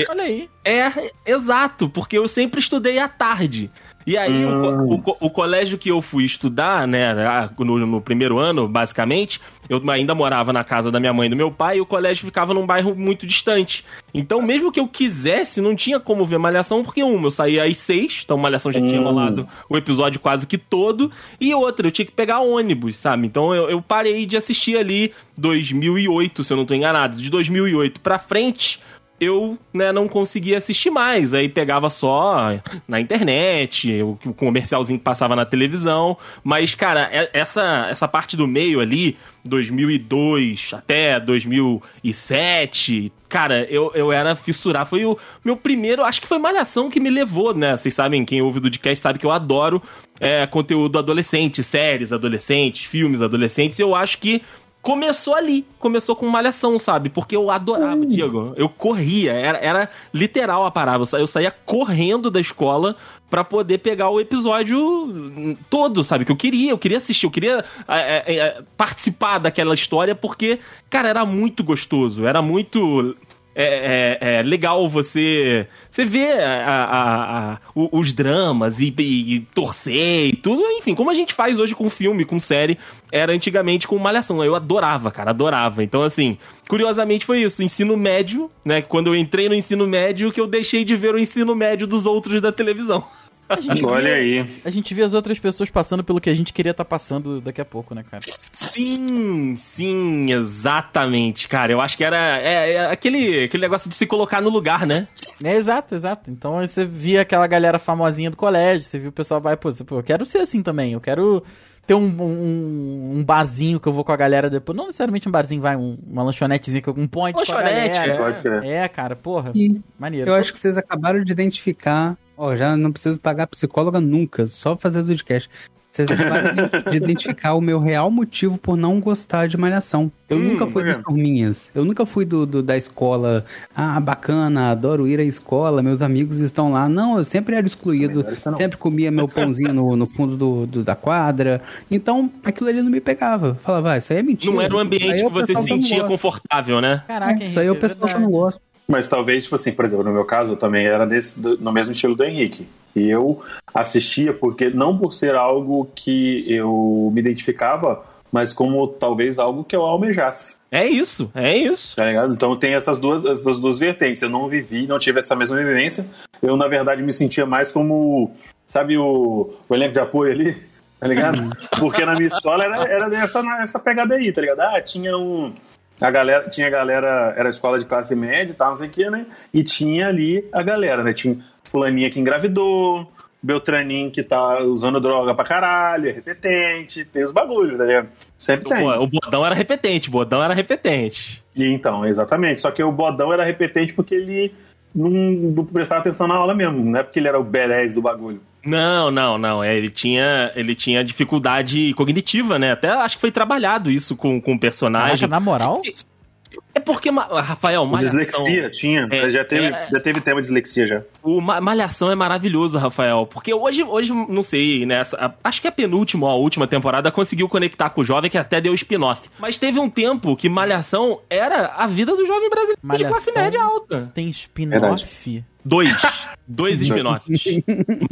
Olha aí. É, exato, porque eu sempre estudei à tarde. E aí, o, o, o colégio que eu fui estudar, né, no, no, primeiro ano, basicamente, eu ainda morava na casa da minha mãe e do meu pai, e o colégio ficava num bairro muito distante. Então, mesmo que eu quisesse, não tinha como ver Malhação, porque, uma, eu saía às seis, então Malhação já hum. tinha rolado o episódio quase que todo, e outra, eu tinha que pegar ônibus, sabe? Então, eu, eu parei de assistir ali 2008, se eu não tô enganado. De 2008 pra frente, eu né, não conseguia assistir mais. Aí pegava só na internet, o, comercialzinho que passava na televisão. Mas, cara, essa, essa parte do meio ali, 2002 até 2007, cara, eu, eu era fissurar. Foi o meu primeiro, acho que foi Malhação que me levou, né? Vocês sabem, quem ouve do podcast sabe que eu adoro é, conteúdo adolescente, séries adolescentes, filmes adolescentes. Eu acho que começou ali. Começou com malhação, sabe? Porque eu adorava, uh. Diego. Eu corria, era, era literal a parada. Eu saía correndo da escola para poder pegar o episódio todo, sabe? Que eu queria, eu queria assistir, eu queria é, é, participar daquela história, porque, cara, era muito gostoso, era muito é, é, é, legal você você ver a, a, a, os dramas e, e, e, torcer e tudo, enfim, como a gente faz hoje com filme, com série, era antigamente com Malhação. Eu adorava, cara, adorava. Então, assim, curiosamente foi isso. Ensino médio, né? Quando eu entrei no ensino médio, que eu deixei de ver o ensino médio dos outros da televisão. (laughs) Olha via, aí. A gente vê as outras pessoas passando pelo que a gente queria estar tá passando daqui a pouco, né, cara? Sim, sim, exatamente, cara. Eu acho que era é, é aquele, aquele negócio de se colocar no lugar, né? É, exato, exato. Então você via aquela galera famosinha do colégio, você viu o pessoal vai, pô, pô eu quero ser assim também, eu quero ter um, um, um, barzinho que eu vou com a galera depois. Não necessariamente um barzinho, vai, um, uma lanchonetezinha, um point Lanchonete, com a galera. É, é, cara, porra. E maneiro. Eu acho que vocês acabaram de identificar Ó, oh, já não preciso pagar psicóloga nunca, só fazer o podcast. Vocês (laughs) acabaram de identificar o meu real motivo por não gostar de malhação. Eu hum, nunca fui das turminhas. Eu nunca fui do, do, da escola. Ah, bacana, adoro ir à escola, meus amigos estão lá. Não, eu sempre era excluído. Sempre comia meu pãozinho no, no fundo do, do, da quadra. Então, aquilo ali não me pegava. Falava, ah, isso aí é mentira. Não era um ambiente que você se sentia confortável, né? Caraca, é, Isso aí o pessoal é não gosta. Mas talvez, tipo assim, por exemplo, no meu caso, eu também era desse, no mesmo estilo do Henrique. E eu assistia porque, não por ser algo que eu me identificava, mas como talvez algo que eu almejasse. É isso, é isso. Tá ligado? Então tem essas duas, essas duas vertentes. Eu não vivi, não tive essa mesma vivência. Eu, na verdade, me sentia mais como, sabe, o, o elenco de apoio ali? Tá ligado? Porque na minha escola era, era dessa, essa pegada aí, tá ligado? Ah, tinha um a galera, tinha a galera, era escola de classe média e tal, não sei o que, né? E tinha ali a galera, né? Tinha fulaninha que engravidou, Beltraninho que tá usando droga pra caralho, é repetente, tem os bagulhos, tá ligado? Sempre tem. O bodão era repetente, o bodão era repetente. E então, exatamente. Só que o bodão era repetente porque ele não, não prestava atenção na aula mesmo, não é porque ele era o belés do bagulho. Não, não, não. É, ele tinha, ele tinha dificuldade cognitiva, né? Até acho que foi trabalhado isso com, com o personagem. Caraca, na moral? É porque, Rafael, Malhação... Dislexia, tinha. É, já, teve, é, já teve tema de dislexia já. O Malhação é maravilhoso, Rafael. Porque hoje, hoje não sei, né? Acho que a penúltima ou a última temporada conseguiu conectar com o jovem, que até deu spin-off. Mas teve um tempo que Malhação era a vida do jovem brasileiro Malhação de classe média alta. Tem spin-off? Dois. Dois spin-offs.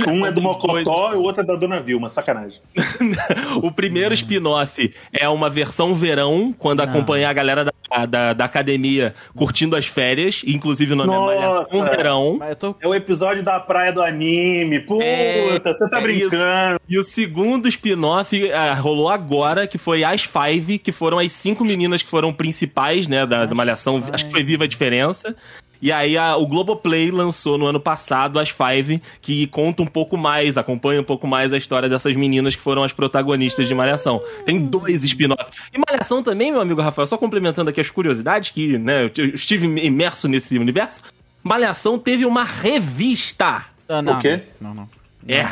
um é do Mocotó e o outro é da Dona Vilma, sacanagem. (laughs) o primeiro spin-off é uma versão verão, quando Não. acompanha a galera da, da, da, academia curtindo as férias, inclusive o nome Nossa, é Malhação Verão. Tô... É o episódio da praia do anime, puta, é, você tá é brincando. Isso. E o segundo spin-off uh, rolou agora, que foi As Five, que foram as cinco meninas que foram principais, né, da, da Malhação, acho que foi Viva a Diferença. E aí a, o Globoplay lançou no ano passado as Five, que conta um pouco mais, acompanha um pouco mais a história dessas meninas que foram as protagonistas de Malhação. Tem dois spin-offs. E Malhação também, meu amigo Rafael, só complementando aqui as curiosidades, que né, eu estive imerso nesse universo. Malhação teve uma revista. Ah, não. O quê? Não, não. É.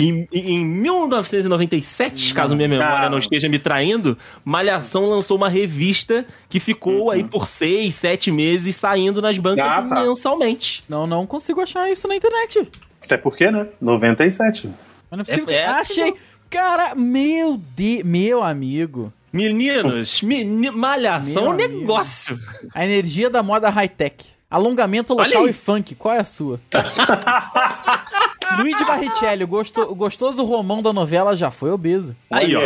Em, em 1997, não, caso minha memória não. não esteja me traindo, Malhação lançou uma revista que ficou uhum. aí por seis, sete meses saindo nas bancas ah, tá. mensalmente. Não, não consigo achar isso na internet. Até porque, né? 97. Mas não é possível. É, é, achei. Cara, meu Deus, meu amigo. Meninos, meni- malhação é um negócio. A energia da moda high-tech. Alongamento local e funk, qual é a sua? (laughs) Luigi Barrichelli, o gosto- o gostoso romão da novela já foi obeso. Aí, ó.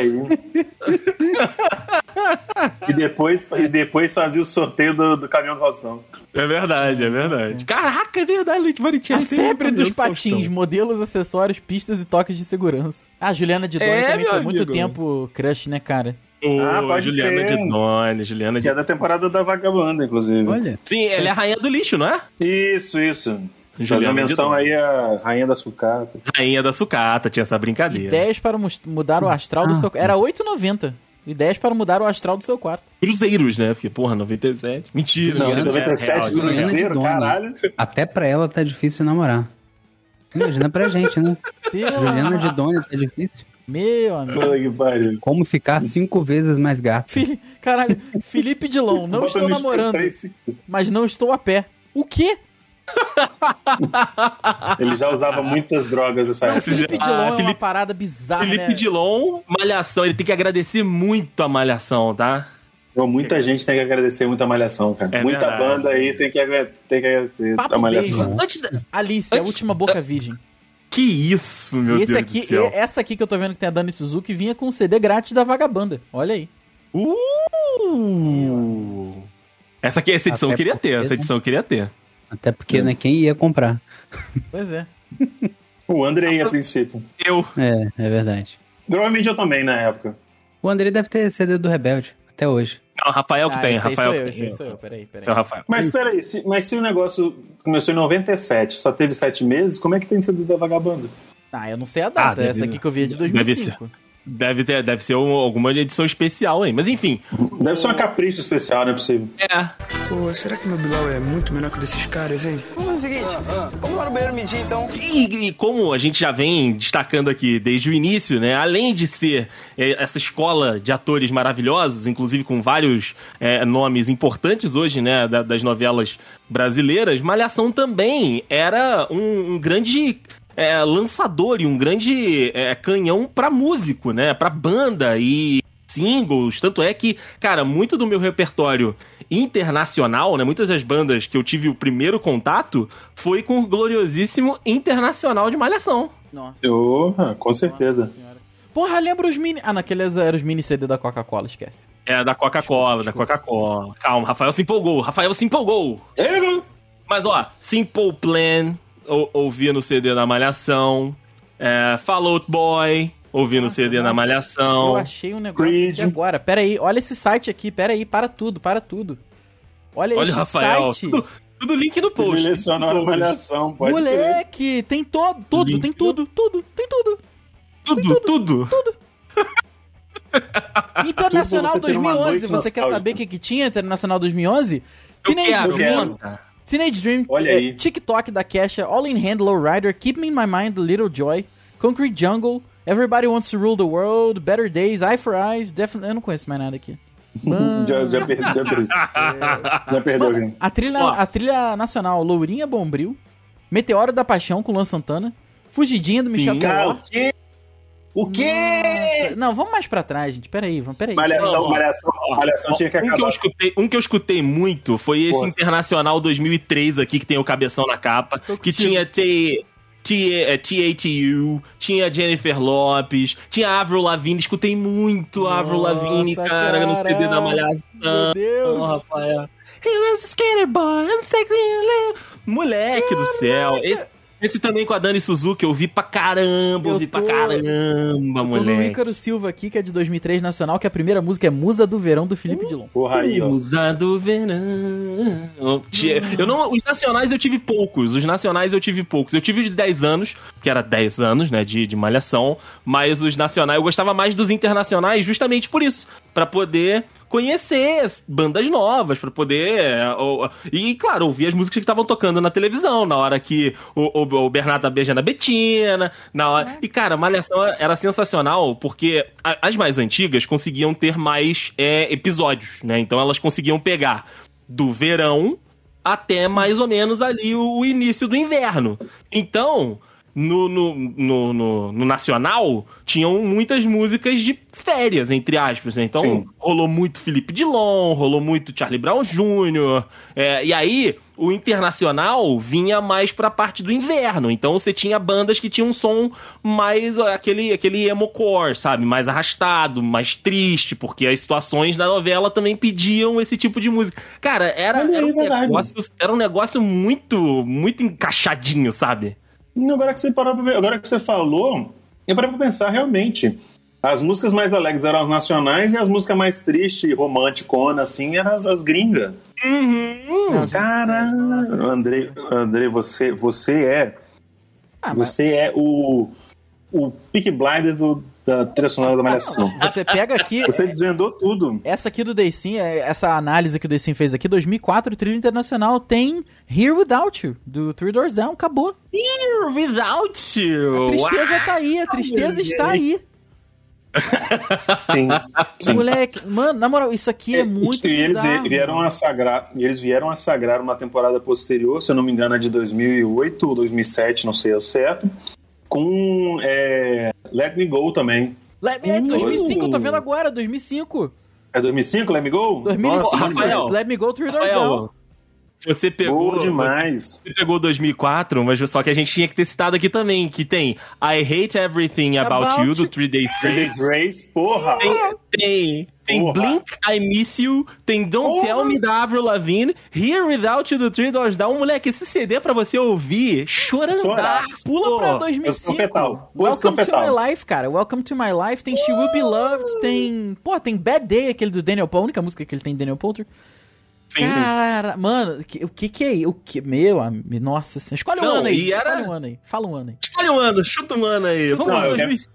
E depois, e depois fazia o sorteio do, do caminhão do Faustão. É verdade, é verdade. Caraca, é verdade, Luiz A Maricelli. tem febre dos do patins, Faustão. modelos, acessórios, pistas e toques de segurança. Ah, Juliana de Doni É, também foi muito amigo. tempo crush, né, cara? Ô, Ah, pode Juliana crer. de Doni, Juliana Que de é da temporada da Vagabanda, inclusive. Olha, Sim, ela é a rainha do lixo, não é? Isso, isso. Fazer Juliana uma menção aí à Rainha da Sucata. Rainha da sucata, tinha essa brincadeira. Ideias para mudar o astral do Ah. seu... Era 8,90. Ideias para mudar o astral do seu quarto. Cruzeiros, né? Porque, porra, 97. Mentira, Não, mentira. 97 é real, Cruzeiro, caralho. até pra ela tá difícil namorar. Imagina pra gente, né? Juliana de Doni tá difícil. Meu amigo. Puta que pariu. Como ficar cinco vezes mais gato? Fili- Caralho, Felipe Dilon, não Bota estou namorando, mas não estou a pé. O quê? (laughs) Ele já usava muitas drogas nessa Não, época. Felipe Ah, Dilon é uma Felipe- parada bizarra, Felipe né? Dilon, Malhação, ele tem que agradecer muito a Malhação, tá? Pô, muita gente tem que agradecer muito a Malhação, cara. É muita verdade. banda aí tem que, agra- tem que agradecer Papo a Malhação. beijo. Antes da... Alice, a Antes- última boca virgem. Que isso, meu esse Deus aqui, do céu. essa aqui que eu tô vendo que tem a Dani Suzuki vinha com um CD grátis da Vagabanda. Olha aí. Uh! Essa, aqui, essa edição eu queria ter, essa né? edição eu queria ter. Até porque, né, quem ia comprar? Pois é. O Andrei, a princípio. Eu. É, é verdade. Provavelmente eu também, na época. O André deve ter CD do Rebelde, até hoje. Não, Rafael que ah, tem, Rafael sou eu, tem. aí sou eu. Peraí, peraí. Esse é Rafael. Mas peraí, se, mas se o negócio começou em 97, só teve sete meses, como é que tem sido da Vagabanda? Ah, eu não sei a data. Ah, deve- essa aqui que eu vi é de deve 2005. Deve, ter, deve ser um- alguma edição especial aí. Mas enfim. Deve ser uma capricho especial, não é possível. É. Pô, será que meu Bilal é muito menor que o desses caras, hein? Vamos fazer o seguinte, vamos lá no banheiro medir então. E, e como a gente já vem destacando aqui desde o início, né? Além de ser é, essa escola de atores maravilhosos, inclusive com vários é, nomes importantes hoje, né? da- das novelas brasileiras, Malhação também era um, um grande é, lançador e um grande é, canhão pra músico, né? Pra banda e singles, tanto é que, cara, muito do meu repertório internacional, né, muitas das bandas que eu tive o primeiro contato foi com o gloriosíssimo Internacional de Malhação. Nossa. Oh, com certeza. Porra, lembra os mini. Ah, naqueles eram os mini CD da Coca-Cola, esquece. É, da Coca-Cola, da Coca-Cola. Calma, Rafael se empolgou, Rafael se empolgou. Mas, ó, Simple Plan, ou, ouvi no CD da Malhação, é, Fall Out Boy, ouvi no Nossa, CD da nossa. Eu Malhação. achei um negócio Creed. aqui agora. Pera aí, olha esse site aqui. Pera aí, para tudo, para tudo. Olha, Olha, esse Rafael, site. tudo, tudo link no post. Ele lecionou a Malhação, pode. Moleque, tem todo, tudo, Link. tem tudo, tudo, tem tudo. Tudo, tudo. (laughs) Internacional Tudo pra você ter uma 2011, noite você quer saber o que, que tinha Internacional 2011? Eu Teenage conta. Teenage Dream, Olha eh, aí. TikTok da Kesha, All in Hand, Low Rider, Keep Me in My Mind, Little Joy, Concrete Jungle, Everybody Wants to Rule the World, Better Days, Eye for Eyes, Definitely... Eu não conheço mais nada aqui. (laughs) Já, já perdi, já perdi. Já perdeu alguém. A trilha, Ó. a trilha nacional, Lourinha Bombril, Meteoro da Paixão com Luan Santana, Fugidinha do Michel Teló. o quê? O quê? Nossa, Não, vamos mais pra trás, gente. Peraí, vamos, peraí. Malhação, malhação, malhação tinha que um, que eu acabar. escutei, um que eu escutei muito foi esse Força. Internacional 2003 aqui, que tem o cabeção na capa, que tinha T... T- TATU, tinha Jennifer Lopes, tinha Avril Lavigne, escutei muito Avril Lavigne, cara, no CD da. Malhação, Meu Deus. Rafael. He was a skater boy, I'm sexy. Moleque do céu, esse, esse também com a Dani Suzuki, eu vi pra caramba, eu, vi pra tô- caramba, Eu tô no moleque. Ícaro Silva aqui, que é de 2003 nacional, que a primeira música é Musa do Verão do Felipe Dilon. Porra aí, ó. Musa do verão. Eu não, os nacionais eu tive poucos. Os nacionais eu tive poucos. Eu tive os de 10 anos, que era 10 anos, né, de, de malhação. Mas os nacionais, eu gostava mais dos internacionais justamente por isso. Pra poder conhecer as bandas novas, pra poder. é, ou- e, claro, ouvir as músicas que estavam tocando na televisão, na hora que o, o, o Bernardo tá beijando a Betina, na hora. E, cara, Malhação era sensacional porque a- as mais antigas conseguiam ter mais é, episódios, né? Então elas conseguiam pegar do verão até mais ou menos ali o início do inverno. Então. No, no, no, no, no Nacional, tinham muitas músicas de férias, entre aspas. né? Então, Sim. rolou muito Felipe Dilon, rolou muito Charlie Brown Jr. é, e aí, o internacional vinha mais pra parte do inverno. Então, você tinha bandas que tinham um som mais aquele, aquele emo-core, sabe? Mais arrastado, mais triste, porque as situações da novela também pediam esse tipo de música. Cara, era, era, um, negócio, era um negócio muito, muito encaixadinho, sabe? Agora que você parou pra ver- agora que você falou, eu parei pra pensar realmente. As músicas mais alegres eram as nacionais e as músicas mais tristes, romanticona, assim, eram as, as gringas. Não, Caralho, Andrei, Andrei, você, você é. Ah, mas Você é o. O Peak Blinder do, da trilha sonora da Malhação. (laughs) você pega aqui. Você desvendou tudo. Essa aqui do Daysim, é, essa análise que o Daysim fez aqui, 2004, trilha internacional, tem Here Without You, do Three Doors Down, acabou. Without you! A tristeza tá aí, a tristeza está aí. Sim. sim. Moleque, mano, na moral, isso aqui é muito e eles bizarro. vieram a sagrar, e eles vieram a sagrar uma temporada posterior, se eu não me engano, é de 2008 ou 2007, não sei ao certo, com é, Let Me Go também. Le- é, 2005, eu tô vendo agora, 2005. É 2005, Let Me Go? 2005, Nossa, Rafael. Let Me Go Three Doors Down. Você pegou. Boa demais. Você pegou 2004, mas só que a gente tinha que ter citado aqui também, que tem I Hate Everything About, About You, do. Three Days Three Grace. Days Grace, porra! Tem, tem, tem Porra. Blink, I Miss You, tem Don't Porra. Tell Me da Avril Lavigne, Here Without You do Three Doors Down. Moleque, esse CD é pra você ouvir chorando. Pula pra Posição 2005. fetal. Welcome to fetal. My Life, cara. Welcome to My Life. Tem She Will Be Loved. Tem. Pô, tem Bad Day, aquele do Daniel Paul. A única música que ele tem Daniel Poulter. Sim. Cara, mano, o que que é? O que? Meu amigo, nossa senhora. Escolhe um Não, ano aí. era- Escolhe um ano aí. Fala um ano aí. Olha um ano, chuta um ano aí. Vamos lá, eu quero- 2006.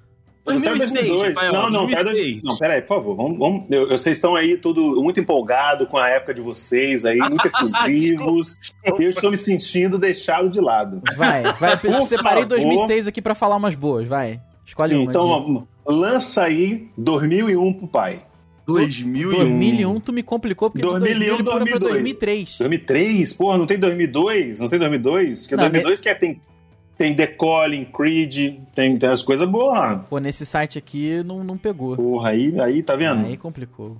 Até 2006, Rafael, Não, não, até 2006. dois- não, peraí, por favor. Vamos, vamos, eu, eu- vocês estão aí tudo muito empolgado com a época de vocês aí, muito (laughs) efusivos. eu estou me sentindo deixado de lado. Vai, vai. Eu separei favor. 2006 aqui pra falar umas boas, vai. Escolhe Sim, uma. então, de- lança aí 2001 pro pai. 2001. 2001 tu me complicou porque 2001, de 2000 ele pula pra 2002. 2003. 2003? Porra, não tem 2002? Não tem 2002? Porque Não, 2002 que é, tem, tem The Calling, Creed, tem, tem as coisas boas. Pô, nesse site aqui não, não pegou. Porra, aí, aí tá vendo? Aí complicou.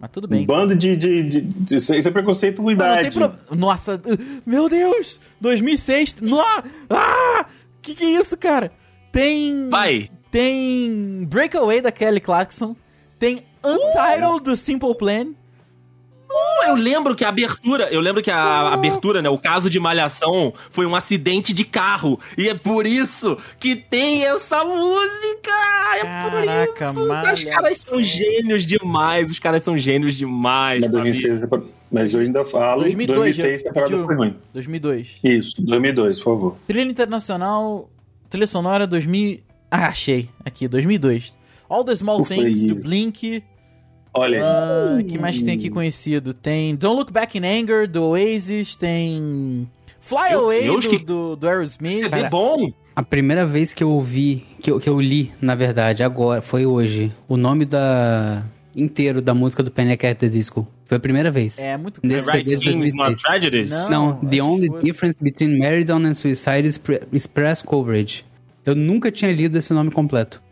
Mas tudo Um bem. bando de, de, de, de- Isso é preconceito com Mas não tem idade. pro... Nossa, uh, meu Deus! 2006. No... Ah! Que que é isso, cara? Tem. Vai. Tem Breakaway da Kelly Clarkson. Tem Untitled do Simple Plan. Eu lembro que a abertura, eu lembro que a abertura, né, o caso de Malhação foi um acidente de carro. E é por isso que tem essa música! É Caraca, por isso! Os caras são gênios demais, os caras são gênios demais. Mas, sabe? 2006, mas eu ainda falo. 2002, 2006 a temporada foi ruim. 2002. Isso, 2002, por favor. Trilha Internacional. Trilha sonora 2000. Ah, achei. Aqui, 2002. All the Small Ufa, Things do. Blink. Olha, Ah, que mais que tem aqui conhecido? Tem Don't Look Back in Anger, do Oasis, tem Fly Meu Away Deus, do, que- do, do Aerosmith. É bom! A primeira vez que eu ouvi, que eu, que eu li, na verdade, agora, foi hoje, o nome da inteiro da música do Panic! at the Disco. Foi a primeira vez. É muito Nesse Right CD de Things, Not 2006. Tragedies? Não. Não, the only fosse. difference between Maridon and Suicide is, pre- is press coverage. Eu nunca tinha lido esse nome completo.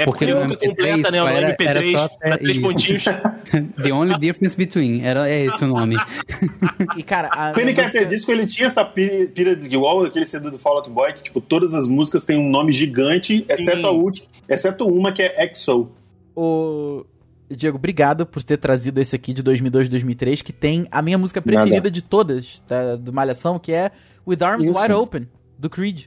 É porque, Porque nunca MP3, completa, né? O era- MP3, era só até dá três isso. pontinhos. (laughs) The only difference between. Era, é esse o nome. (laughs) E, cara, a, Panic! a at música- Disco ele tinha essa pira, pira de igual aquele CD do Fall Out Boy, que tipo, todas as músicas têm um nome gigante, exceto Sim. a última, exceto uma que é EXO. O... Diego, obrigado por ter trazido esse aqui de 2002 2003, que tem a minha música preferida Nada. de todas, da, do Malhação, que é With Arms Isso. Wide Open, do Creed.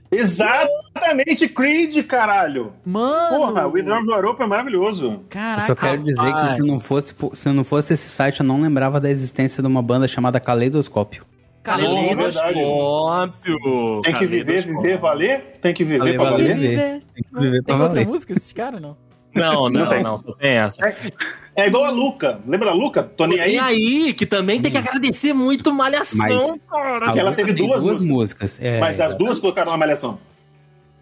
Exatamente, Creed, caralho! Mano! Porra, o With Arms Wide Open é maravilhoso. Eu Caraca, só quero dizer que se não, fosse, se não fosse esse site, eu não lembrava da existência de uma banda chamada Caleidoscópio. Caleidoscópio. Tem que viver, viver, valer? Tem que viver Valer, pra valer. valer? viver. Tem que viver pra Tem outra valer. música esses caras, não? Não, Não não, tem. não, só tem essa. É igual a Luca. Lembra da Luca? Tô nem aí. E aí, que também tem que agradecer muito Malhação, Mas- cara. Que ela teve tem duas músicas. É, Mas as duas colocaram na malhação.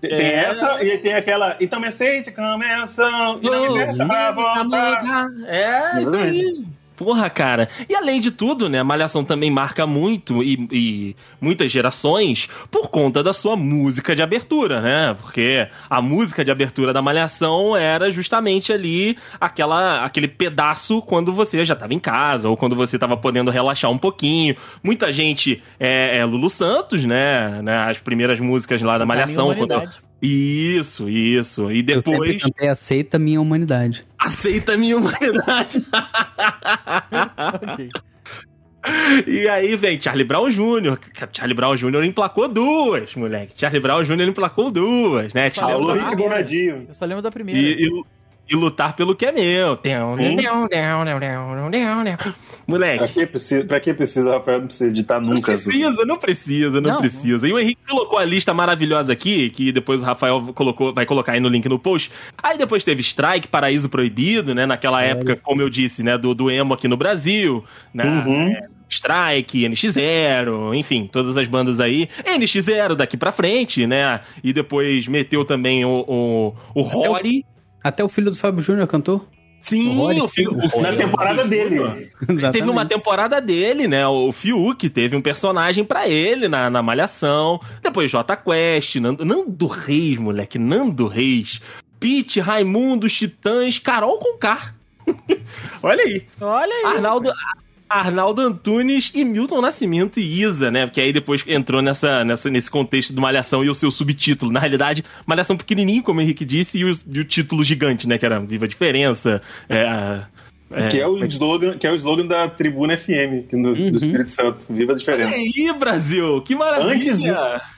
Tem É. essa e tem aquela. Então me sente, começa. E não me peça pra voltar. É, isso aí. Porra, cara. E além de tudo, né, a Malhação também marca muito e, e, muitas gerações por conta da sua música de abertura, né? Porque a música de abertura da Malhação era justamente ali aquela, aquele pedaço quando você já estava em casa ou quando você estava podendo relaxar um pouquinho. Muita gente é, é Lulu Santos, né? né? As primeiras músicas lá da Malhação. Quando, isso, isso. E depois. Eu Aceita Minha Humanidade. Aceita Minha Humanidade. ok. (laughs) E aí vem Charlie Brown Jr. Charlie Brown Jr. emplacou duas, moleque. Charlie Brown Jr. emplacou duas, né? Alô, Rick Bonadinho. Eu só lembro da primeira. E, e, e lutar pelo que é meu. Moleque. Pra que precisa, pra que precisa Rafael? Não precisa editar nunca. Não precisa, não precisa, não, não, precisa. E o Henrique colocou a lista maravilhosa aqui, que depois o Rafael colocou, vai colocar aí no link no post. Aí depois teve Strike, Paraíso Proibido, né? Naquela é. época, como eu disse, né? Do, do emo aqui no Brasil, né? Uhum. É, Strike, NX0, enfim, todas as bandas aí. NX0 daqui pra frente, né? E depois meteu também o, o, o Rory. Até o filho do Fábio Júnior cantou? Sim, o, filho, o filho na temporada dele. teve uma temporada dele, né? O Fiuk teve um personagem para ele na, na Malhação. Depois J Quest, Nando, Nando Reis, moleque, Nando Reis. Pete, Raimundo, Titãs, Carol Concar. (laughs) Olha aí. Olha aí. Arnaldo, Arnaldo Antunes e Milton Nascimento e Isa, né? Porque aí depois entrou nessa, nessa, nesse contexto do Malhação e o seu subtítulo. Na realidade, Malhação pequenininho, como o Henrique disse, e o, e o título gigante, né? Que era Viva a Diferença. É, é, que, é o slogan, que é o slogan da Tribuna FM do, uhum. do Espírito Santo. Viva a diferença. Olha aí, Brasil! Que maravilha! Antes,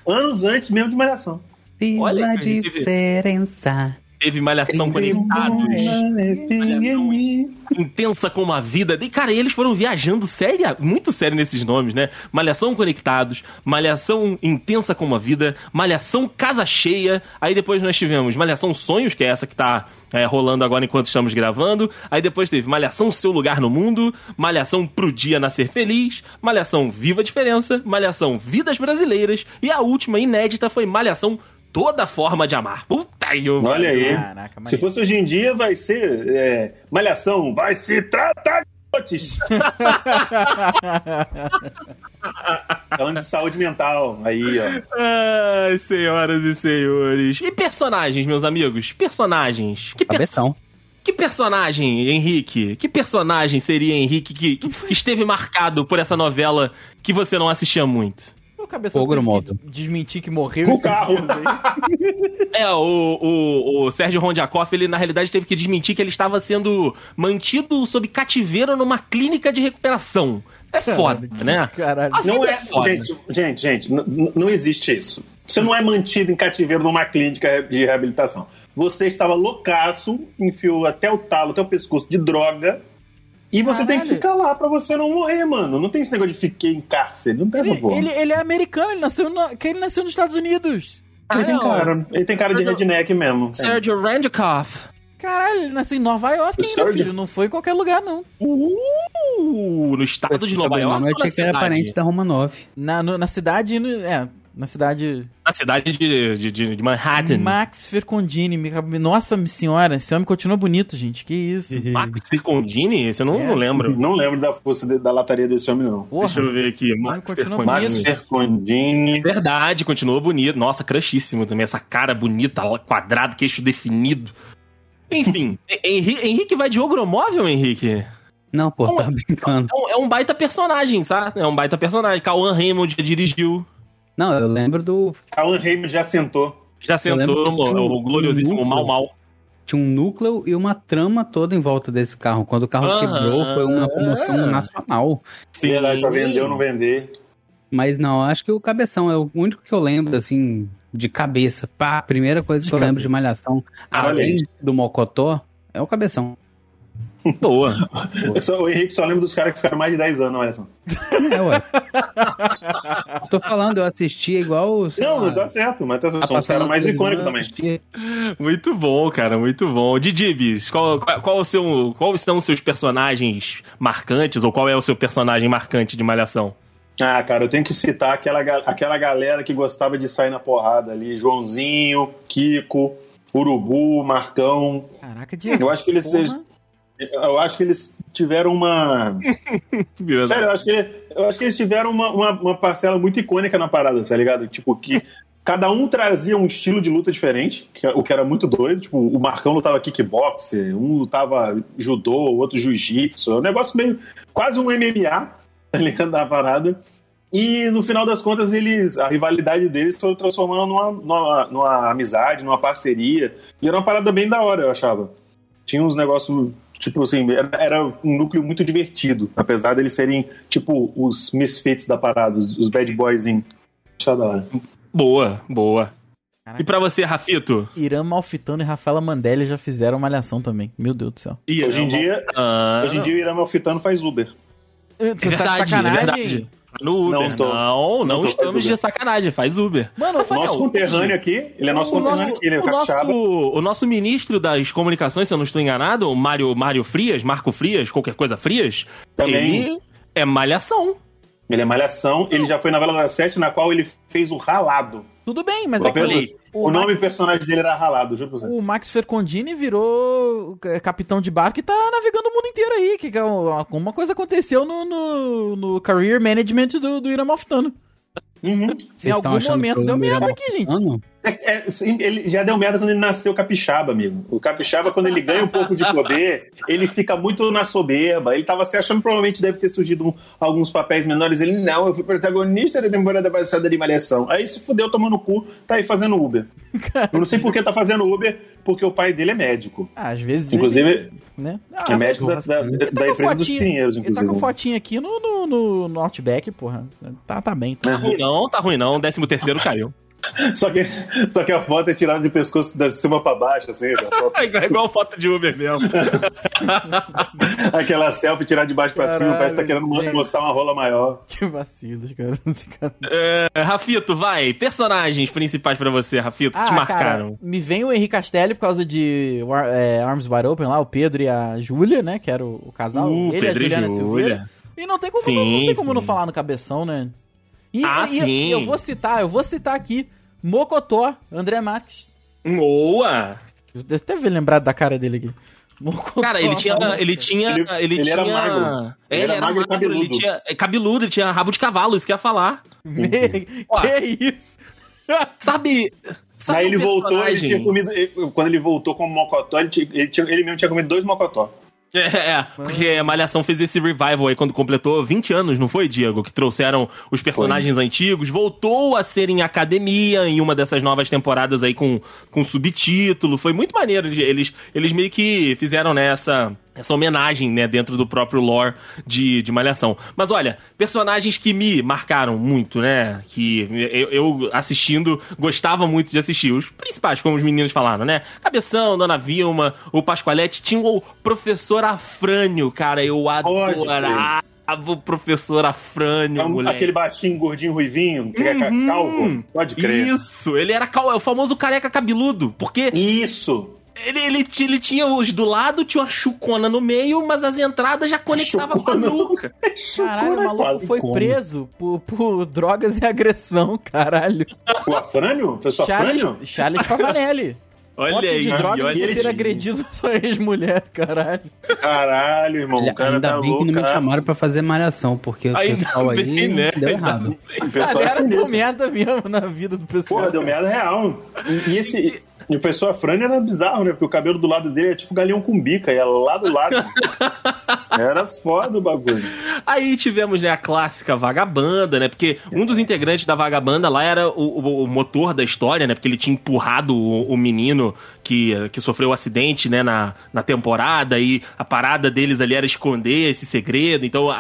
anos antes mesmo de Malhação. Viva Olha a diferença teve Malhação Conectados. Malhação intensa como a vida. E, cara, eles foram viajando séria, muito sério nesses nomes, né? Malhação Conectados, Malhação Intensa como a Vida, Malhação Casa Cheia. Aí depois nós tivemos Malhação Sonhos, que é essa que tá é, rolando agora enquanto estamos gravando. Aí depois teve Malhação Seu Lugar no Mundo, Malhação Pro Dia Nascer Feliz, Malhação Viva a Diferença, Malhação Vidas Brasileiras e a última inédita foi Malhação toda forma de amar. Puta eu, Olha aí. Caraca, Se fosse hoje em dia, vai ser é, malhação, vai se tratar de (laughs) Falando de saúde mental, aí, ó. Ai, senhoras e senhores. E personagens, meus amigos? Personagens. Que Cabeção. Que personagem, Henrique? Que personagem seria Henrique que, que esteve marcado por essa novela que você não assistia muito? Cabeça Ogro moto. desmentir que morreu. O carro. (laughs) é, o, o, o Sérgio Rondiakoff, ele na realidade teve que desmentir que ele estava sendo mantido sob cativeiro numa clínica de recuperação. É foda, né? Caralho. Não é, é foda. Gente, gente, gente, não existe isso. Você não é mantido em cativeiro numa clínica de reabilitação. Você estava loucaço, enfiou até o talo, até o pescoço de droga e você Caralho. tem que ficar lá pra você não morrer, mano. Não tem esse negócio de fiquei em cárcere. Não tem ele, ele, ele, é americano, ele nasceu, no, ele nasceu nos Estados Unidos. Ele, tem cara, ele tem cara de redneck mesmo. Sergio Randikoff. Caralho, ele nasceu em Nova York ainda, filho. Não foi em qualquer lugar, não. Uh, no estado de Nova York. Eu achei que era parente da Roma 9. Na, no, na cidade. No, é, na cidade. Na cidade de, de, de Manhattan. Max Fercondini. Nossa senhora, esse homem continua bonito, gente. Que isso. Max Fercondini? Esse eu não, é. não lembro. Não lembro da força de, da lataria desse homem, não. Porra. Deixa eu ver aqui. Max Fercondini. Max Fercondini. Verdade, continua bonito. Nossa, crushíssimo também. Essa cara bonita, quadrado, queixo definido. Enfim, (laughs) Henrique, Henrique vai de ogromóvel, Henrique? Não, pô, tá brincando. É um, é um, baita personagem, sabe? É um baita personagem. Cauã Raymond já dirigiu. Não, eu lembro do. Alan Raymond já sentou. Já sentou, o, o gloriosíssimo um Mal Mal. Tinha um núcleo e uma trama toda em volta desse carro. Quando o carro uh -huh. quebrou, foi uma comoção é. nacional. Sim, era pra vender ou não vender. Mas não, acho que o Cabeção é o único que eu lembro, assim, de cabeça. Pá, primeira coisa que eu lembro de Malhação, além do Mocotó, é o Cabeção. Boa. Só, o Henrique só lembra dos caras que ficaram mais de 10 anos, olha só. É, ué. Tô falando, eu assistia igual. Não, lá, não tá certo, mas tá, são os caras mais icônicos também. Muito bom, cara, muito bom. Didibis, qual, qual, qual, o seu, qual são os seus personagens marcantes, ou qual é o seu personagem marcante de Malhação? Ah, cara, eu tenho que citar aquela, aquela galera que gostava de sair na porrada ali. Joãozinho, Kiko, Urubu, Marcão. Caraca, Diego. Eu acho que eles, Eu acho que eles tiveram uma. (laughs) Sério, eu acho que, eu acho que eles tiveram uma, uma, uma parcela muito icônica na parada, tá ligado? Tipo, que cada um trazia um estilo de luta diferente, que- o que era muito doido. Tipo, o Marcão lutava kickboxer, um lutava judô, o outro jiu-jitsu. É um negócio meio. quase um MMA, tá ligado? Da parada. E no final das contas, eles. A rivalidade deles foi transformando numa, numa, numa amizade, numa parceria. E era uma parada bem da hora, eu achava. Tinha uns negócios. Tipo assim, era, era um núcleo muito divertido. Apesar deles serem, tipo, os misfits da parada, os, os bad boys em. Achava da hora. Boa, boa. Caraca. E pra você, Rafito? Irã Malfitano e Rafaela Mandelli já fizeram uma alhação também. Meu Deus do céu. Ih, Hoje em dia, Ah, hoje em dia o Irã Malfitano faz Uber. Você é tá de verdade, é sacanagem? verdade. No Uber. Não Não, estou. não, Não estamos Uber. de sacanagem. Faz Uber. Mano, Rafael, nosso conterrâneo aqui, ele é nosso o conterrâneo nosso, aqui, ele é o o, nosso, capixaba. o nosso ministro das comunicações, se eu não estou enganado, o Mário, Mário Frias, Marco Frias, qualquer coisa Frias, Também. ele é malhação. Ele é malhação, ele já foi na Vela das Sete, na qual ele fez o ralado. Tudo bem, mas é que falei, o, O, nome Max, personagem dele era ralado, juro pra você. o Max Fercondini virou é, capitão de barco e tá navegando o mundo inteiro aí. Que, que é um- alguma coisa aconteceu no, no, no career management do, do Irã Malfitano. Uhum. Em algum momento deu merda aqui, gente. É, é, sim, ele já deu merda quando ele nasceu capixaba, amigo. O capixaba, quando ele ganha um pouco de poder, ele fica muito na soberba. Ele tava se achando, provavelmente deve ter surgido um- alguns papéis menores. Ele, não, eu fui protagonista da temporada passada de Malhação. Aí se fudeu tomando o cu, tá aí fazendo Uber. Eu não sei por que tá fazendo Uber, porque o pai dele é médico. Ah, às vezes. Inclusive, ele, né? Ah, é médico da, da, tá da empresa dos Pinheiros, Ele tá inclusive. com fotinho aqui no, no, no, no Outback, porra. Tá, tá bem. Tá. Tá ruim não, tá ruim não. Décimo terceiro caiu. Só que, só que a foto é tirada de pescoço da cima pra baixo, assim. a (laughs) foto- É igual, igual foto de Uber mesmo. (laughs) Aquela selfie tirada de baixo pra cima, Caralho, parece que tá querendo gente. mostrar uma rola maior. Que vacilo, (laughs) cara. É, Rafito, vai. Personagens principais pra você, Rafito, que te Ah, marcaram. cara, me vem o Henrique Castelli por causa de War- é, Arms Wide Open lá, o Pedro e a Júlia, né? Que era o, o casal. Uh, ele e a Pedro e Juliana Júlia. Silveira. E não tem como, Sim, não, não tem como sim. não falar no cabeção, né? E, Ah, e- sim. eu vou citar, eu vou citar aqui Mocotó, André Marques. Boa! Você deve lembrar da cara dele aqui. Mocotó. Cara, ele tinha. Ele tinha. Ele- Ele, ele tinha. era magro. Ele Ele era era magro e magro, ele cabeludo. tinha. é, Cabeludo, ele tinha rabo de cavalo, isso que eu ia falar. Que isso? Sabe. sabe Aí ele voltou, ele tinha comido. ele- Quando ele voltou como mocotó, ele, tinha- ele, tinha- ele mesmo tinha comido dois mocotó. (laughs) É, é, porque a Malhação fez esse revival aí quando completou 20 anos, não foi, Diego? Que trouxeram os personagens antigos, voltou a ser em academia em uma dessas novas temporadas aí com, com subtítulo. Foi muito maneiro. Eles, eles meio que fizeram né, essa, homenagem né, dentro do próprio lore de, de Malhação. Mas olha, personagens que me marcaram muito, né? Que eu, eu assistindo gostava muito de assistir. Os principais, como os meninos falaram, né? Cabeção, Dona Vilma, o Pascoalete. Tinha o professor Afrânio, cara. Eu adorava o professor Afrânio, É um- moleque. aquele baixinho, gordinho, ruivinho, que é Uhum. calvo. Pode crer. Isso, ele era cal- é o famoso careca cabeludo, porque Isso. Ele, ele, ele tinha os do lado, tinha uma chucona no meio, mas as entradas já conectavam com a nuca. (laughs) Caralho, o maluco foi como. preso por, por drogas e agressão, caralho. O Afrânio? Foi só Charles, Afrânio? Charles Pavanelli. (laughs) Olha Pote aí, de drogas olha por ele ter agredido (laughs) sua ex-mulher, caralho. Caralho, irmão. O cara Ainda tá bem que louco. não me chamaram pra fazer malhação, porque o Ainda pessoal aí bem, né? deu errado. O pessoal é deu merda mesmo na vida do pessoal. Porra, deu merda real. E, e esse. E o pessoal Afrânio era bizarro, né? Porque o cabelo do lado dele é tipo galinhão com bica, ia lá do lado. (laughs) Era foda o bagulho. Aí tivemos, né, a clássica vagabanda, né? Porque um dos integrantes da vagabanda lá era o, o- o motor da história, né? Porque ele tinha empurrado o, o menino que, que sofreu o acidente, né, na, na temporada, e a parada deles ali era esconder esse segredo. Então a,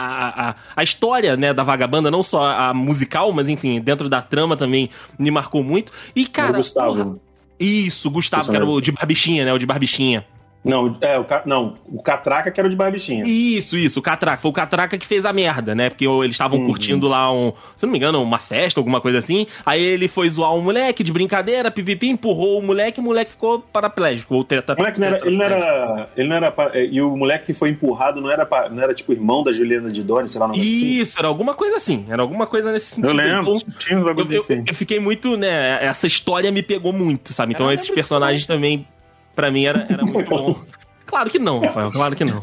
a, a história, né, da vagabanda, não só a musical, mas enfim, dentro da trama também me marcou muito. E, cara. Gustavo. porra, isso, Gustavo, que era o de barbichinha, né? O de barbichinha. Não, é, o, não, o Catraca que era o de barbichinha. Isso, isso, o Catraca. Foi o Catraca que fez a merda, né? Porque eles estavam Uhum. curtindo lá um, se não me engano, uma festa, alguma coisa assim. Aí ele foi zoar um moleque de brincadeira, pipipi, empurrou o moleque e o moleque ficou paraplégico. Ou tetra, O moleque não era, ele não era. Ele não era. pa- E o moleque que foi empurrado não era, não era tipo irmão da Juliana de Doni, sei lá, não Isso, era alguma coisa assim. Era alguma coisa nesse Eu sentido. lembro. Então, eu, eu- assim. eu fiquei muito, né? Essa história me pegou muito, sabe? Então eu esses personagens também, pra mim, era, era muito (laughs) bom. Claro que não, Rafael, claro que não.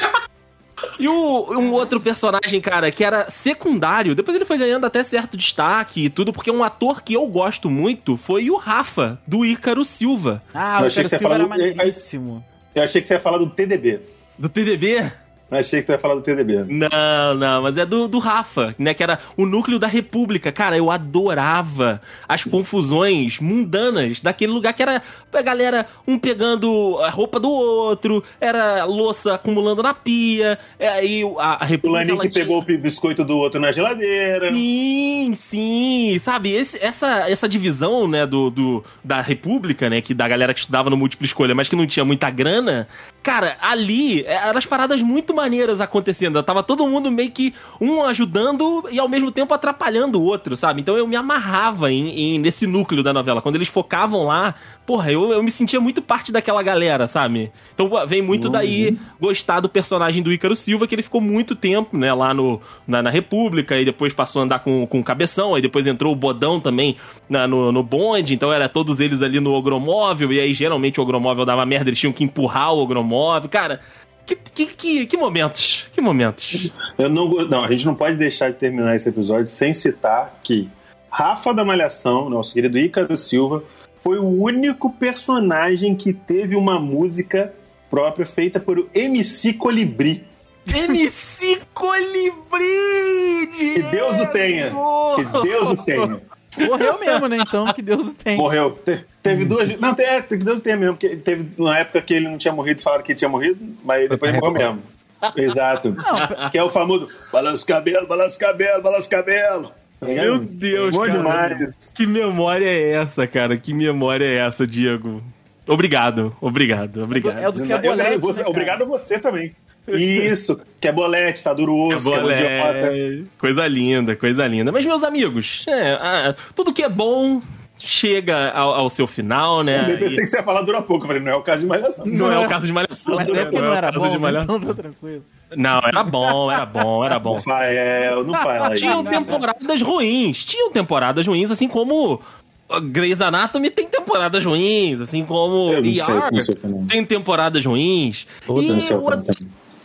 E o, um outro personagem, cara, que era secundário, depois ele foi ganhando até certo destaque e tudo, porque um ator que eu gosto muito foi o Rafa, do Ícaro Silva. Ah, Eu o achei que Ícaro Silva era do- maneiríssimo. Eu achei que você ia falar do TDB. Do TDB? Eu achei que tu ia falar do TDB. Não, não, mas é do, do Rafa, né? Que era o núcleo da República. Cara, eu adorava as confusões mundanas daquele lugar que era a galera, um pegando a roupa do outro, era louça acumulando na pia, é, aí a, a O República. Ela que pegou o biscoito do outro na geladeira. Sim, sim, sabe, esse- essa, essa divisão, né, do, do- da República, né, que da galera que estudava no múltipla escolha, mas que não tinha muita grana, cara, ali é, eram as paradas muito maneiras acontecendo, tava todo mundo meio que um ajudando e ao mesmo tempo atrapalhando o outro, sabe, então eu me amarrava em, em- nesse núcleo da novela, quando eles focavam lá, porra, eu, eu me sentia muito parte daquela galera, sabe, então vem muito daí gostar do personagem do Ícaro Silva, que ele ficou muito tempo, né, lá no, na, na República, e depois passou a andar com, com o Cabeção, aí depois entrou o Bodão também na- no, no bonde, então era todos eles ali no Ogromóvel, e aí geralmente o Ogromóvel dava merda, eles tinham que empurrar o Ogromóvel, cara... Que, que, que, momentos, que momentos. Eu não, não, a gente não pode deixar de terminar esse episódio sem citar que Rafa da Malhação, nosso querido Ícaro Silva, foi o único personagem que teve uma música própria feita por MC Colibri. MC Colibri! Que Deus o tenha. Que Deus o tenha. Morreu mesmo, né? Então, que Deus o tenha. Morreu. Te- teve duas. Não, te- é, que Deus o tenha mesmo. Porque teve uma época que ele não tinha morrido, falaram que ele tinha morrido, mas depois ele morreu mesmo. Exato. Que é o famoso balança o cabelo, balança o cabelo, balança o cabelo. Ligado? Meu Deus, Bom cara. demais. Que memória é essa, cara? Que memória é essa, Diego? Obrigado, obrigado, obrigado. É o do que é Eu- bolete, você- né, obrigado a você também. Isso, que é bolete, tá duro o osso, que é um idiota. Bolé. Coisa linda, coisa linda. Mas, meus amigos, é, ah, tudo que é bom chega ao, ao seu final, né? Eu pensei E que você ia falar dura pouco, eu falei, não é o caso de malhação. não é o caso de malhação. Mas né? é porque Não não o era caso de bom, Malhação. então tá tranquilo. Não, era bom, era bom, era bom. Rafael, não fala aí. Tinham temporadas ruins, tinham temporadas ruins, assim como Grey's Anatomy tem temporadas ruins, assim como não ER não tem temporadas ruins. E no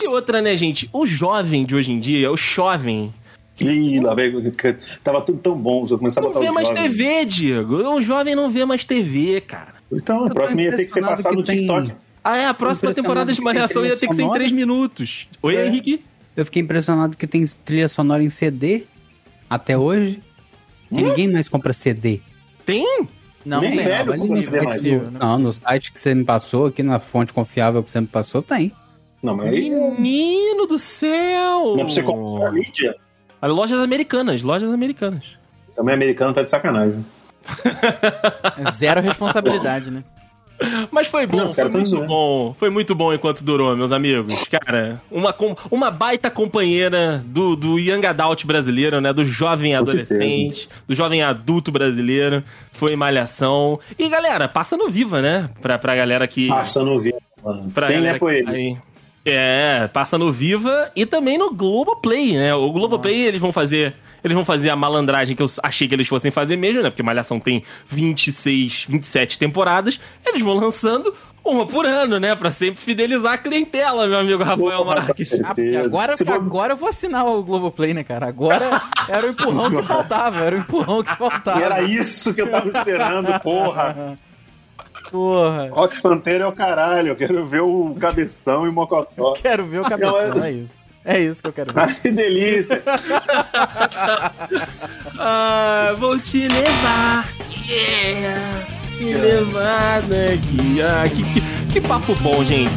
e outra, né, gente? O jovem de hoje em dia, o jovem, Ih, lá veio. Tava tudo tão bom. Eu começar a não botar vê mais jovens. TV, Diego. O jovem não vê mais TV, cara. Então, a próxima ia ter que ser passada no tem- TikTok. Ah, é, a próxima temporada de Malhação ia ter que ser em sonora. 3 minutos. Oi, É. Henrique? Eu fiquei impressionado que tem trilha sonora em CD até hoje. Que ninguém mais compra CD. Tem? Não, Nem não, não é ver mais. possível, não é Não, no site que você me passou, aqui na fonte confiável que você me passou, tem. Não, mas aí. Não Menino do céu! é pra você comprar a mídia. Lojas americanas, lojas americanas. Também americano tá de sacanagem. É Zero responsabilidade, né? Mas foi bom, Não, foi muito zoando. bom. Foi muito bom enquanto durou, meus amigos. Cara, uma, uma baita companheira do, do young adult brasileiro, né? Do jovem Com adolescente, do jovem adulto brasileiro. Foi malhação. E galera, passa no Viva, né? Pra, pra galera que. Passando o vídeo, mano. pra Tem galera né, com ele. aí. É, passa no Viva e também no Globoplay, né? O Globoplay eles vão fazer. Eles vão fazer a malandragem que eu achei que eles fossem fazer mesmo, né? Porque Malhação tem 26, 27 temporadas. Eles vão lançando uma por ano, né? Pra sempre fidelizar a clientela, meu amigo Rafael Marques. Ah, porque agora, agora eu vou assinar o Globoplay, né, cara? Agora era o empurrão que faltava, era o empurrão que faltava. E era isso que eu tava esperando, porra. (laughs) Porra. Rock Santeiro é o caralho. Eu quero ver o Cabeção e o Mocotó. Quero ver o cabeção, é- é isso. É isso que eu quero ver. Ai, que delícia. (laughs) Ah, vou te levar. Yeah! Me levar daqui. Ah, que, que, que papo bom, gente.